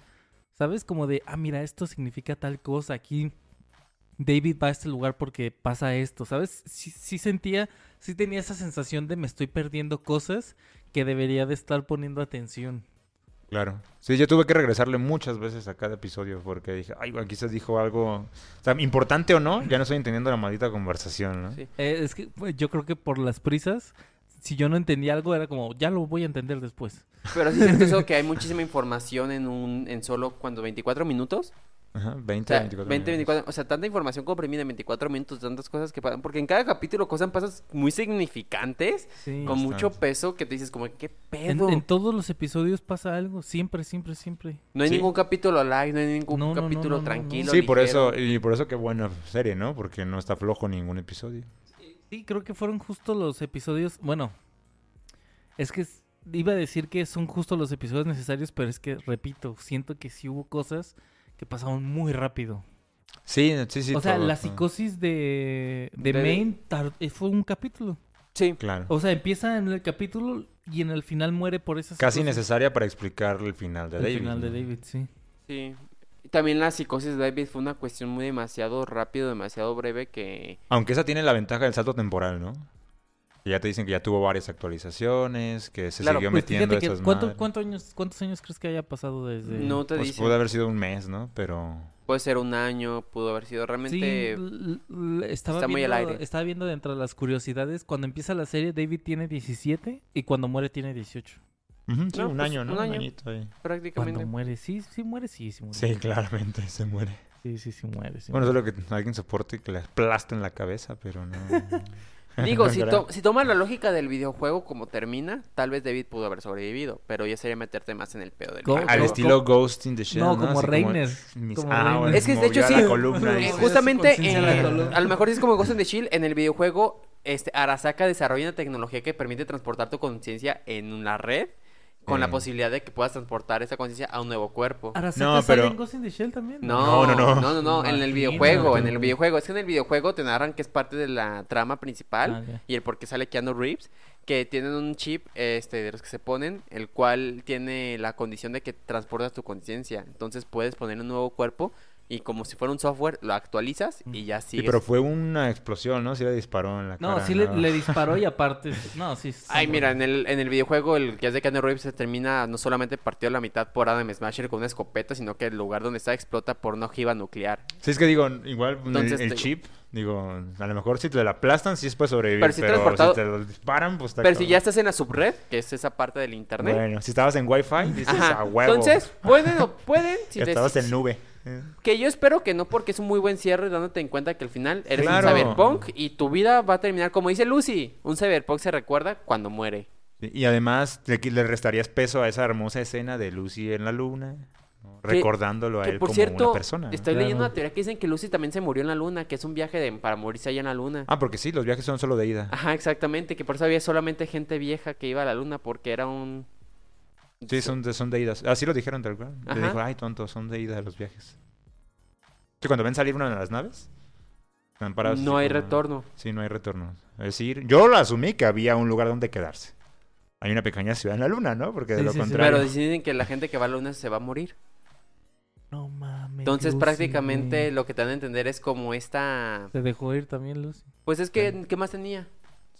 ¿Sabes? Como de, ah, mira, esto significa tal cosa. Aquí David va a este lugar porque pasa esto. ¿Sabes? Sí, sí sentía, sí tenía esa sensación de me estoy perdiendo cosas que debería de estar poniendo atención. Claro. Sí, yo tuve que regresarle muchas veces a cada episodio porque dije, ay, aquí se dijo algo, o sea, importante o no, ya no estoy entendiendo la maldita conversación, ¿no? Sí. Eh, es que pues, yo creo que por las prisas, si yo no entendía algo, era como, ya lo voy a entender después. Pero sí siento eso que hay muchísima información en un en solo cuando 24 minutos. Ajá, O 20, sea, 24 20, minutos. 24, o sea, tanta información comprimida en 24 minutos, tantas cosas que pasan, porque en cada capítulo cosas pasan muy significantes, Sí. con mucho peso que te dices como, ¿qué En, pedo? en todos los episodios pasa algo, siempre, siempre, siempre. No hay Sí. ningún capítulo live, no hay ningún No, no, no, capítulo no, no, tranquilo. Sí, por eso, y por eso qué buena serie, ¿no? Porque no está flojo ningún episodio. Sí, creo que fueron justo los episodios, bueno, es que iba a decir que son justo los episodios necesarios, pero es que, repito, siento que sí hubo cosas que pasaron muy rápido. Sí, sí, sí. o sea, todo, la psicosis de, de De- Maine eh, fue un capítulo. Sí, Claro. O sea, empieza en el capítulo y en el final muere por esa Casi necesaria para explicar el final de El David. final de. David, sí. sí. También la psicosis de David fue una cuestión muy demasiado rápido, demasiado breve que... Aunque esa tiene la ventaja del salto temporal, ¿no? Que ya te dicen que ya tuvo varias actualizaciones, que se Claro, siguió Pues metiendo esas ¿cuánto- cuánto años, ¿cuántos años crees que haya pasado desde...? No te Pues dice. pudo haber sido un mes, ¿no? Pero... Puede ser un año, pudo haber sido Sí, realmente... estaba, está muy al aire. estaba viendo dentro de las curiosidades, cuando empieza la serie David tiene 17 y cuando muere tiene 18. Sí, No, un pues, año, ¿no? un Un, año. añito ahí. prácticamente. Cuando muere, sí, sí muere, sí, sí muere. Sí, claramente se muere. Sí, sí, sí muere. sí Bueno, muere. solo que alguien soporte que le aplasten la cabeza, pero no... Digo, si, to- si tomas la lógica del videojuego como termina, tal vez David pudo haber sobrevivido, pero ya sería meterte más en el pedo del Go-. Al estilo Ghost in the Shell, No, ¿no? como Reiner, ah, Es que de hecho sí, y- Eh, Sí, justamente, eh, a lo mejor es como Ghost in the Shield, en el videojuego, este, Arasaka desarrolla una tecnología que permite transportar tu conciencia en la red, con la Eh. posibilidad de que puedas transportar esa conciencia a un nuevo cuerpo. ¿Arasaka No, sale pero- en Ghost in the Shell también? No, No, no, no, no. no, no, en el videojuego, en el videojuego. Es que en el videojuego te narran que es parte de la trama principal Ah, y el por qué sale Keanu Reeves. que tienen un chip este de los que se ponen, el cual tiene la condición de que transportas tu conciencia. Entonces puedes poner un nuevo cuerpo y como si fuera un software, lo actualizas y ya Sí, pero fue una explosión, ¿no? Sí le disparó en la cara. No, sí le, le disparó y aparte... No, sí. Ay, mira, en el, en el videojuego, el que es de Keanu Reeves se termina no solamente partido a la mitad por Adam Smasher con una escopeta, sino que el lugar donde está explota por una ojiva nuclear. Sí, es que digo, igual el- Entonces, el, te- chip, digo, a lo mejor si te la aplastan, sí puede sobrevivir. Pero si Pero, transportado- si te lo disparan, pues está Pero si ya estás en la subred, que es esa parte del internet. Bueno, si estabas en Wi-Fi, dices Ajá. a huevo. Entonces, pueden o pueden. Si estabas en nube. Que yo espero que no, porque es un muy buen cierre, dándote en cuenta que al final eres Claro. un cyberpunk y tu vida va a terminar como dice Lucy. Un cyberpunk se recuerda cuando muere. Y además le, le restarías peso a esa hermosa escena de Lucy en la luna, ¿no? Que- recordándolo a Que él por como cierto, una persona. estoy Claro. leyendo una teoría que dicen que Lucy también se murió en la luna, que es un viaje de, para morirse allá en la luna. Ah, porque sí, los viajes son solo de ida. Ajá, exactamente, que por eso había solamente gente vieja que iba a la luna porque era un... Sí, son de, son de idas. Así lo dijeron tal cual. Le dijo, ay, tonto, son de ida los viajes. Sí, cuando ven salir una de las naves, están parados. No hay como- retorno. Sí, no hay retorno. Es decir, yo lo asumí que había un lugar donde quedarse. Hay una pequeña ciudad en la luna, ¿no? Porque de Sí, lo sí, sí. contrario. Pero dicen que la gente que va a la luna se va a morir. No mames. Entonces Lucy, prácticamente lo que te dan a entender es como esta... Se dejó ir también, Lucy. Pues es que, ¿qué más tenía?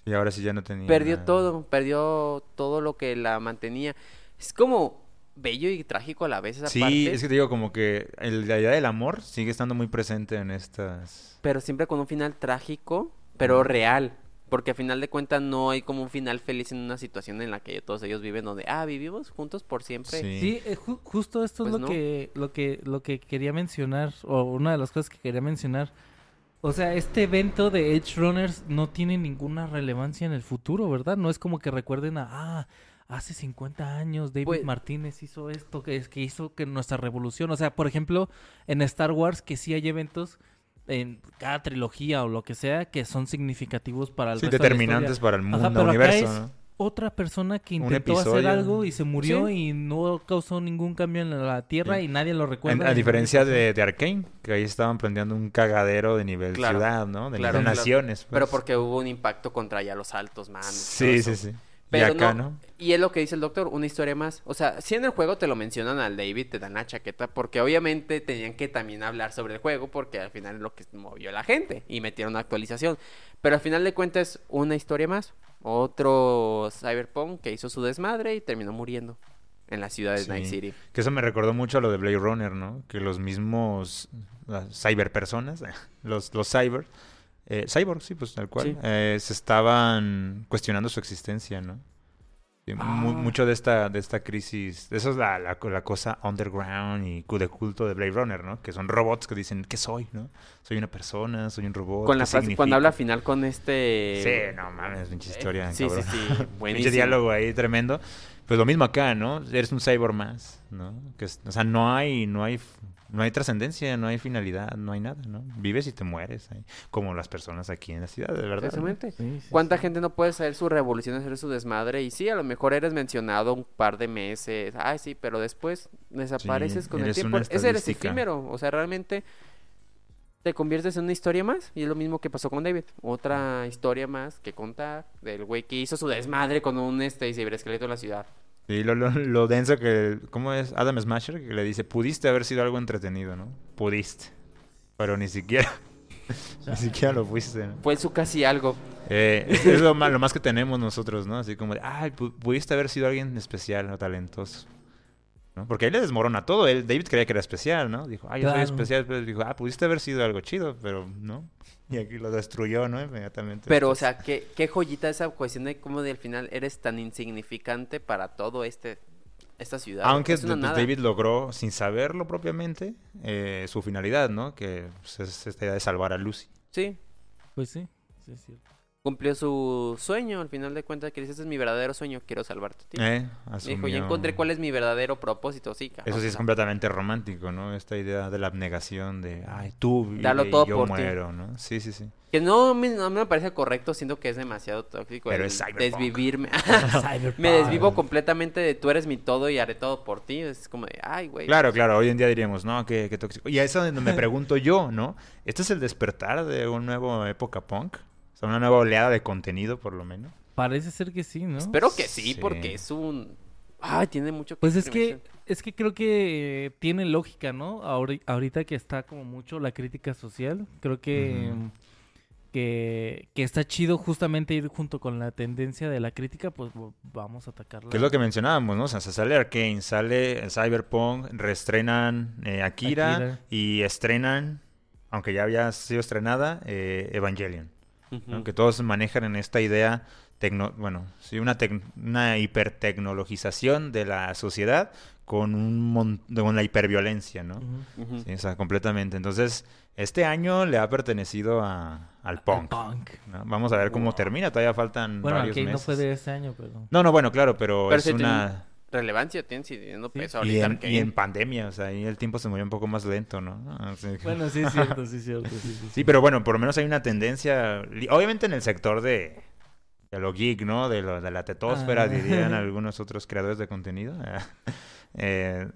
Y ahora sí ya no tenía. Perdió nada. todo, perdió todo lo que la mantenía. Es como bello y trágico a la vez esa Sí, parte, es que te digo, como que el- la idea del amor sigue estando muy presente en estas. pero siempre con un final trágico, pero real. Porque a final de cuentas no hay como un final feliz en una situación en la que todos ellos viven donde, ah, vivimos juntos por siempre. Sí. Sí, eh, ju- justo esto Pues es lo no. que lo que lo que quería mencionar o una de las cosas que quería mencionar. O sea, este evento de Edge Runners no tiene ninguna relevancia en el futuro, ¿verdad? No es como que recuerden a ah, hace 50 años David Pues- Martínez hizo esto que es que hizo que nuestra revolución, o sea, por ejemplo, en Star Wars que sí hay eventos en cada trilogía o lo que sea que son significativos para el Sí, resto de la determinantes para el mundo, Ajá, pero acá universo, es ¿no? otra persona que intentó hacer algo y se murió Sí. y no causó ningún cambio en la Tierra Sí. y nadie lo En- recuerda. a diferencia de, de Arkane, que ahí estaban planteando un cagadero de nivel Claro, ciudad, ¿no? De claro, nivel claro. naciones. Pero pues. porque hubo un impacto contra ya los altos todo Sí, sí, sí. Pero y acá, no, ¿no? Y es lo que dice el doctor, una historia más. O sea, si en el juego te lo mencionan al David, te dan la chaqueta, porque obviamente tenían que también hablar sobre el juego, porque al final es lo que movió a la gente y metieron una actualización. Pero al final de cuentas, una historia más. Otro Cyberpunk que hizo su desmadre y terminó muriendo en la ciudad de Sí. Night City. Que eso me recordó mucho a lo de Blade Runner, ¿no? Que los mismos cyberpersonas, los, los cyber, eh, cyborg, sí, pues tal cual, Sí. eh, se estaban cuestionando su existencia, ¿no? Sí, Ah. mucho de esta, de esta crisis, eso es la, la, la cosa underground y de culto de Blade Runner, ¿no? Que son robots que dicen, ¿qué soy, no? Soy una persona, soy un robot. Con la ¿qué frase, significo?". cuando habla al final con este... Sí, no mames, pinche Eh, historia. sí, sí, cabrón. sí, Pinche buenísimo. diálogo ahí tremendo. Pues lo mismo acá, ¿no? Eres un cyborg más, ¿no? Que o sea, no hay, no hay, no hay trascendencia, no hay finalidad, no hay nada, ¿no? Vives y te mueres, ahí, como las personas aquí en la ciudad, de verdad. ¿no? Exactamente. Sí, sí, ¿Cuánta sí. gente no puede hacer su revolución, hacer su desmadre? Y sí, a lo mejor eres mencionado un par de meses. Ay, sí, pero después desapareces Sí, con el tiempo. Ese eres efímero. O sea, realmente te conviertes en una historia más. Y es lo mismo que pasó con David. Otra historia más que contar del güey que hizo su desmadre con un este ciberesqueleto en la ciudad. Sí, lo, lo, lo denso que, ¿cómo es? Adam Smasher, que le dice, pudiste haber sido algo entretenido, ¿no? Pudiste. Pero ni siquiera, ni siquiera lo fuiste, ¿no? Fue su casi algo. Eh, es es lo, más, lo más que tenemos nosotros, ¿no? Así como de, ay, pu- pudiste haber sido alguien especial o talentoso. ¿no? Porque ahí le desmorona todo. Él, David creía que era especial, ¿no? Dijo, ay, yo soy especial. Pero dijo, ah, pudiste haber sido algo chido, pero no. Y aquí lo destruyó, ¿no? Inmediatamente. Pero, o sea, qué, qué joyita esa cuestión de cómo del final eres tan insignificante para todo este esta ciudad. Aunque Es una pues, nada. David logró, sin saberlo propiamente, eh, su finalidad, ¿no? Que pues, es esta idea de salvar a Lucy. Sí, Pues sí, sí es cierto. Cumplió su sueño, al final de cuentas, que dice, este es mi verdadero sueño, quiero salvarte ti. Eh, Dijo, ya encontré cuál es mi verdadero propósito, sí, cabrón. Eso sí es completamente romántico, ¿no? Esta idea de la abnegación de, ay, tú vive Dalo y todo yo por ti. muero, ¿no? Sí, sí, sí. Que no, me- no me parece correcto, siento que es demasiado tóxico. Pero el es cyberpunk. desvivirme. Me desvivo completamente de tú eres mi todo y haré todo por ti. Es como de, ay, güey. Claro, claro, hoy en día diríamos, no, qué, qué tóxico. Y a eso es donde me pregunto yo, ¿no? ¿Este es el despertar de una nueva época punk? Sea, una nueva oleada de contenido, por lo menos. Parece ser que sí, ¿no? Espero que sí, Sí. porque es un... Ay, tiene mucho que Pues es que, es que creo que tiene lógica, ¿no? Ahori- ahorita que está como mucho la crítica social, creo que, que, que está chido justamente ir junto con la tendencia de la crítica, pues vamos a atacarla. Que es lo que mencionábamos, ¿no? O sea, se sale Arkane, sale Cyberpunk, reestrenan eh, Akira, Akira. y estrenan, aunque ya había sido estrenada, eh, Evangelion. Que todos manejan en esta idea, tecno bueno, sí, una, tec- una hipertecnologización de la sociedad con, un mon- con la hiperviolencia, ¿no? Sí, o sea, completamente. Entonces, este año le ha pertenecido a, al punk. Punk. ¿no? Vamos a ver cómo Wow. termina, todavía faltan Bueno, varios no meses. fue de este año, pero... No, no, bueno, claro, pero, Pero es una... Relevancia tiene siguiendo Sí. peso Y ahorita en, Arcane. y en pandemia, o sea, ahí el tiempo se movió un poco más lento, ¿no? Así que- Bueno, sí es cierto, sí es cierto. Sí, sí, Sí, pero bueno, por lo menos hay una tendencia, obviamente en el sector de, de lo geek, ¿no? De, lo, de la tetósfera, Ah. dirían algunos otros creadores de contenido. Eh,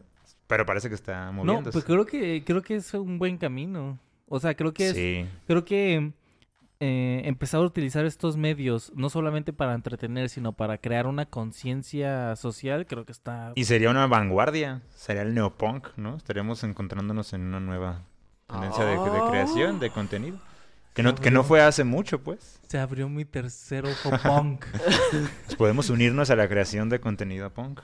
pero parece que está No, moviéndose. pues creo que, creo que es un buen camino. O sea, creo que es Sí, Creo que eh, empezar a utilizar estos medios, no solamente para entretener, sino para crear una conciencia social, creo que está... y sería una vanguardia, sería el neopunk, ¿no? Estaríamos encontrándonos en una nueva tendencia de, de creación, de contenido. Que no, que no fue hace mucho, pues. Se abrió mi tercer ojo punk. Pues podemos unirnos a la creación de contenido punk.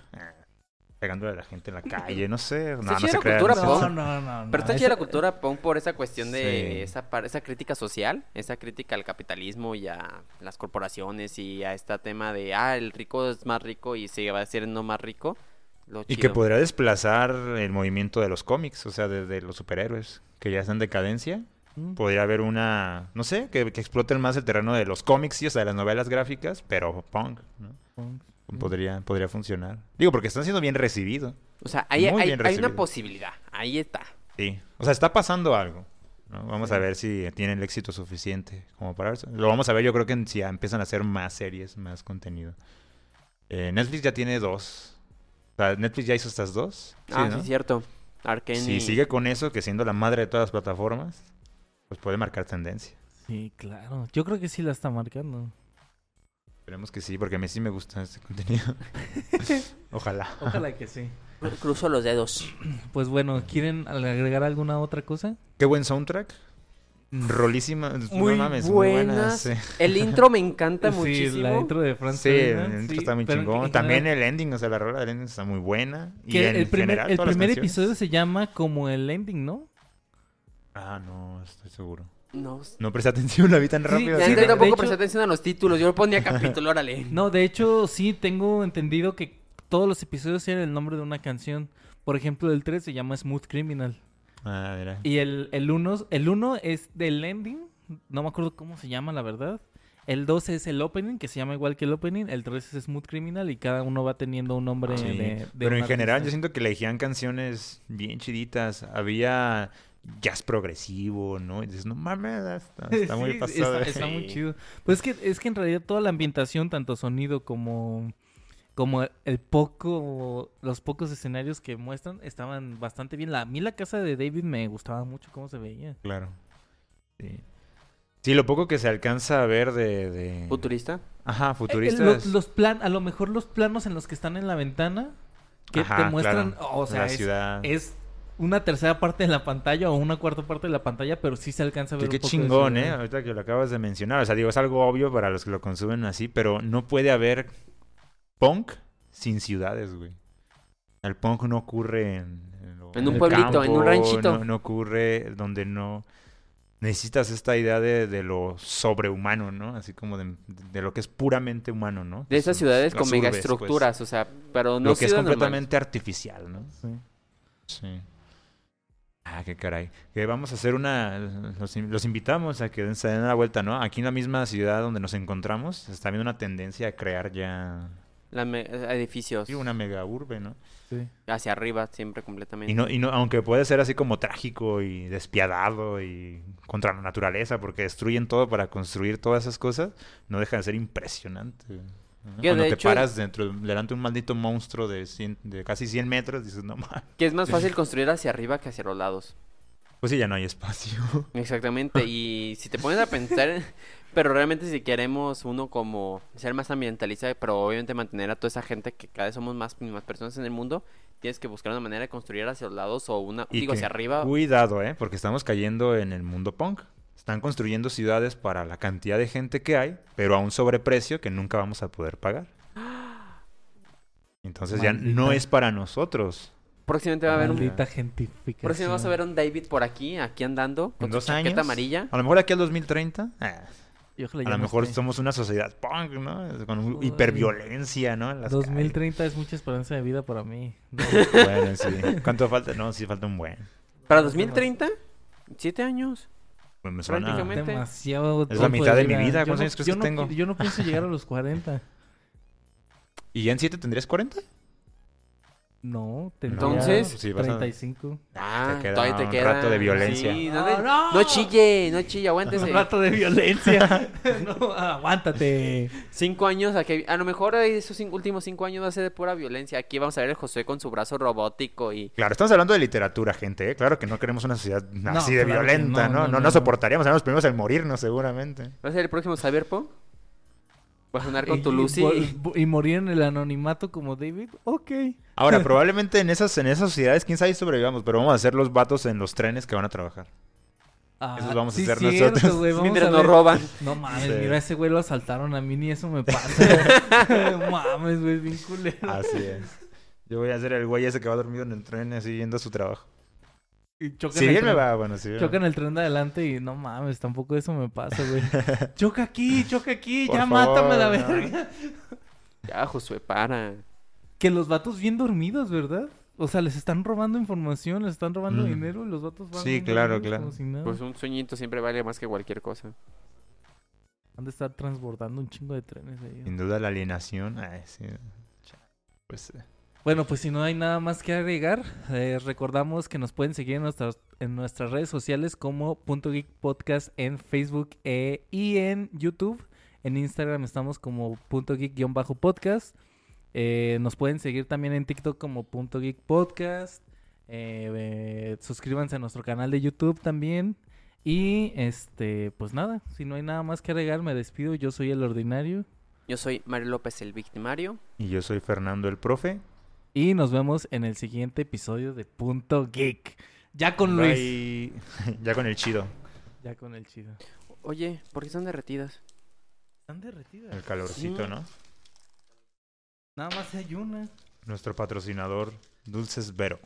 Pegándole a la gente en la calle, no sé. No, no chida se la crean, cultura no sé. punk. no, no, no, no. Pero está chida la cultura punk por esa cuestión de Sí. esa, par- esa crítica social, esa crítica al capitalismo y a las corporaciones y a este tema de, ah, el rico es más rico y se va a hacer no más rico. Lo Y que podría desplazar el movimiento de los cómics, o sea, de, de los superhéroes, que ya están en decadencia. Mm. Podría haber una, no sé, que, que exploten más el terreno de los cómics, sí, o sea, de las novelas gráficas, pero punk, ¿no? Punk. Podría, podría funcionar. Digo, porque están siendo bien recibidos. O sea, hay, hay- hay una posibilidad, ahí está. Sí. O sea, está pasando algo. ¿no? Vamos a ver si tienen el éxito suficiente como para eso. Lo vamos a ver, yo creo que si ya empiezan a hacer más series, más contenido. Eh, Netflix ya tiene dos. O sea, Netflix ya hizo estas dos. Sí, ah, ¿no? sí, es cierto. Arkane Si y- sigue con eso, que siendo la madre de todas las plataformas, pues puede marcar tendencia. Sí, claro. Yo creo que sí la está marcando. Esperemos que sí, porque a mí sí me gusta este contenido. Ojalá. Ojalá que sí. Cru- Cruzo los dedos. Pues bueno, ¿quieren agregar alguna otra cosa? Qué buen soundtrack. Rolísima. Muy no mames, muy buena, buenas. sí. El intro me encanta Sí, muchísimo. la intro de Franz Sí, Ferdinand, el intro sí, está muy chingón. También general- el ending, o sea, la rola del ending está muy buena. Y que en el primer, general, el primer episodio se llama como el ending, ¿no? Ah, no, estoy seguro. No, No presté atención, la vi tan Sí, rápido. Ya sí, yo de- ¿no? tampoco hecho- presté atención a los títulos. Yo ponía capítulo, órale. No, de hecho, sí tengo entendido que todos los episodios tienen el nombre de una canción. Por ejemplo, el 3 se llama Smooth Criminal. Ah, mira. Y el, el 1 el uno es del ending. No me acuerdo cómo se llama, la verdad. El 2 es el opening, que se llama igual que el opening. El 3 es Smooth Criminal y cada uno va teniendo un nombre Sí, de, de Pero en general yo siento que elegían canciones bien chiditas. Había jazz progresivo, ¿no? Y dices, no mames, está, está muy pasado. está, está muy chido. Pues es que, es que en realidad toda la ambientación, tanto sonido como, como el poco, los pocos escenarios que muestran, estaban bastante bien. La, a mí la casa de David me gustaba mucho cómo se veía. Claro. Sí. Sí, lo poco que se alcanza a ver de... de... Futurista. Ajá, Eh, futuristas. los, los plan, a lo mejor los planos en los que están en la ventana, que Ajá, te muestran, claro, o sea, la es, ciudad. es una tercera parte de la pantalla o una cuarta parte de la pantalla, pero sí se alcanza a Que ver qué un poco de chingón, ¿eh? Ahorita que lo acabas de mencionar. O sea, digo, es algo obvio para los que lo consumen así, pero no puede haber punk sin ciudades, güey. El punk no ocurre en, lo- En un pueblito, en un ranchito. No, no ocurre donde no necesitas esta idea de, de lo sobrehumano, ¿no? Así como de, de lo que es puramente humano, ¿no? De esas ciudades las con pues. megaestructuras, o sea, pero no lo que es normales. completamente artificial, ¿no? Sí. Sí. Ah, qué caray. Que vamos a hacer una... Los, in- los invitamos a que den- se den la vuelta, ¿no? Aquí en la misma ciudad donde nos encontramos se está viendo una tendencia a crear ya La me- edificios sí, una mega urbe, ¿no? Sí. hacia arriba siempre completamente. Y no, y no, aunque puede ser así como trágico y despiadado y contra la naturaleza, porque destruyen todo para construir todas esas cosas, no deja de ser impresionante. Cuando de te hecho- paras dentro, delante de un maldito monstruo de, 100 de casi 100 metros, dices, no mames. Que es más fácil construir hacia arriba que hacia los lados. Pues sí, ya no hay espacio. Exactamente. Y si te pones a pensar, Pero realmente si queremos uno como ser más ambientalista, pero obviamente mantener a toda esa gente que cada vez somos más, más personas en el mundo, tienes que buscar una manera de construir hacia los lados o una, Y digo, que- hacia arriba. Cuidado, ¿eh? Porque estamos cayendo en el mundo punk. Están construyendo ciudades para la cantidad de gente que hay, pero a un sobreprecio que nunca vamos a poder pagar. Entonces ya no es para nosotros. Próximamente va a haber un... Maldita gentificación. Próximamente vas a ver un David por aquí, aquí andando, con En su dos chaqueta años. amarilla. A lo mejor aquí al 2030. ah, Y ojalá a lo mejor esté. somos una sociedad punk, ¿no? Con un- hiperviolencia, ¿no? En las 2030 es mucha esperanza de vida para mí. No. Bueno, sí. ¿Cuánto falta? No, sí falta un buen. ¿Para 2030? ¿Siete años? Me suena... Prácticamente. demasiado. Es la mitad de mi vida, Yo ¿cuántos no- años crees yo que no tengo? Yo no pienso llegar a los 40. ¿Y ya en 7 tendrías 40? No, tendría Entonces, sí, vas a- 35. Ah, queda todavía te un queda. rato de violencia. Sí, no, No, de- no. no chille, no chille, aguántese. Un rato de violencia. no, aguántate. Cinco años, a, que, a lo mejor esos cinco- últimos cinco años va a ser de pura violencia. Aquí vamos a ver el Josué con su brazo robótico y... Claro, estamos hablando de literatura, gente. ¿eh? Claro que no queremos una sociedad así de claro que violenta, no, ¿no? no, No, no, no, no. soportaríamos, seríamos los primeros en morirnos, seguramente. ¿Va a ser el próximo Cyberpunk? ¿Vas a sonar con tu Y- Lucy? Y morir en el anonimato como David. Ok. Ahora, probablemente en esas, en esas sociedades, quién sabe si sobrevivamos, pero vamos a ser los vatos en los trenes que van a trabajar. Ah, Esos vamos a cierto, nosotros. vamos Mientras a nos roban. No mames, Sí. mira, ese güey lo asaltaron a mí ni eso me pasa. No mames, güey, bien culero. Así es. Yo voy a ser el güey ese que va dormido en el tren así yendo a su trabajo. Y chocan Si me tren- va, bueno, si bien. Chocan el tren de adelante y no mames, tampoco eso me pasa, güey. choca aquí, choca aquí, Por ya favor, mátame la no. verga. Ya, Josué, para. Que los vatos bien dormidos, ¿verdad? O sea, les están robando información, les están robando Mm. dinero y los vatos van Sí, claro, claro. como si nada. Pues un sueñito siempre vale más que cualquier cosa. Han de estar transbordando un chingo de trenes ahí. Sin duda la alienación. Ay, sí. Pues eh, Bueno, pues si no hay nada más que agregar, eh, recordamos que nos pueden seguir en nuestras, en nuestras redes sociales como Punto Geek Podcast en Facebook eh, y en YouTube. En Instagram estamos como Punto Geek-podcast. Eh, nos pueden seguir también en TikTok como Punto Geek Podcast. Eh, eh, suscríbanse a nuestro canal de YouTube también. Y este, pues nada, si no hay nada más que agregar, me despido. Yo soy el ordinario. Yo soy Mario López, el victimario. Y yo soy Fernando el profe. Y nos vemos en el siguiente episodio de Punto Geek. Ya con Luis. Bye. ya con el chido. Ya con el chido. Oye, ¿por qué están derretidas? Están derretidas. El calorcito, Sí. ¿no? Nada más hay una. Nuestro patrocinador, Dulces Vero.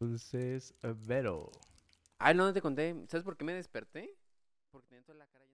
Dulces Vero. Ay, no, no te conté. ¿Sabes por qué me desperté? Porque tenía toda la cara llena de...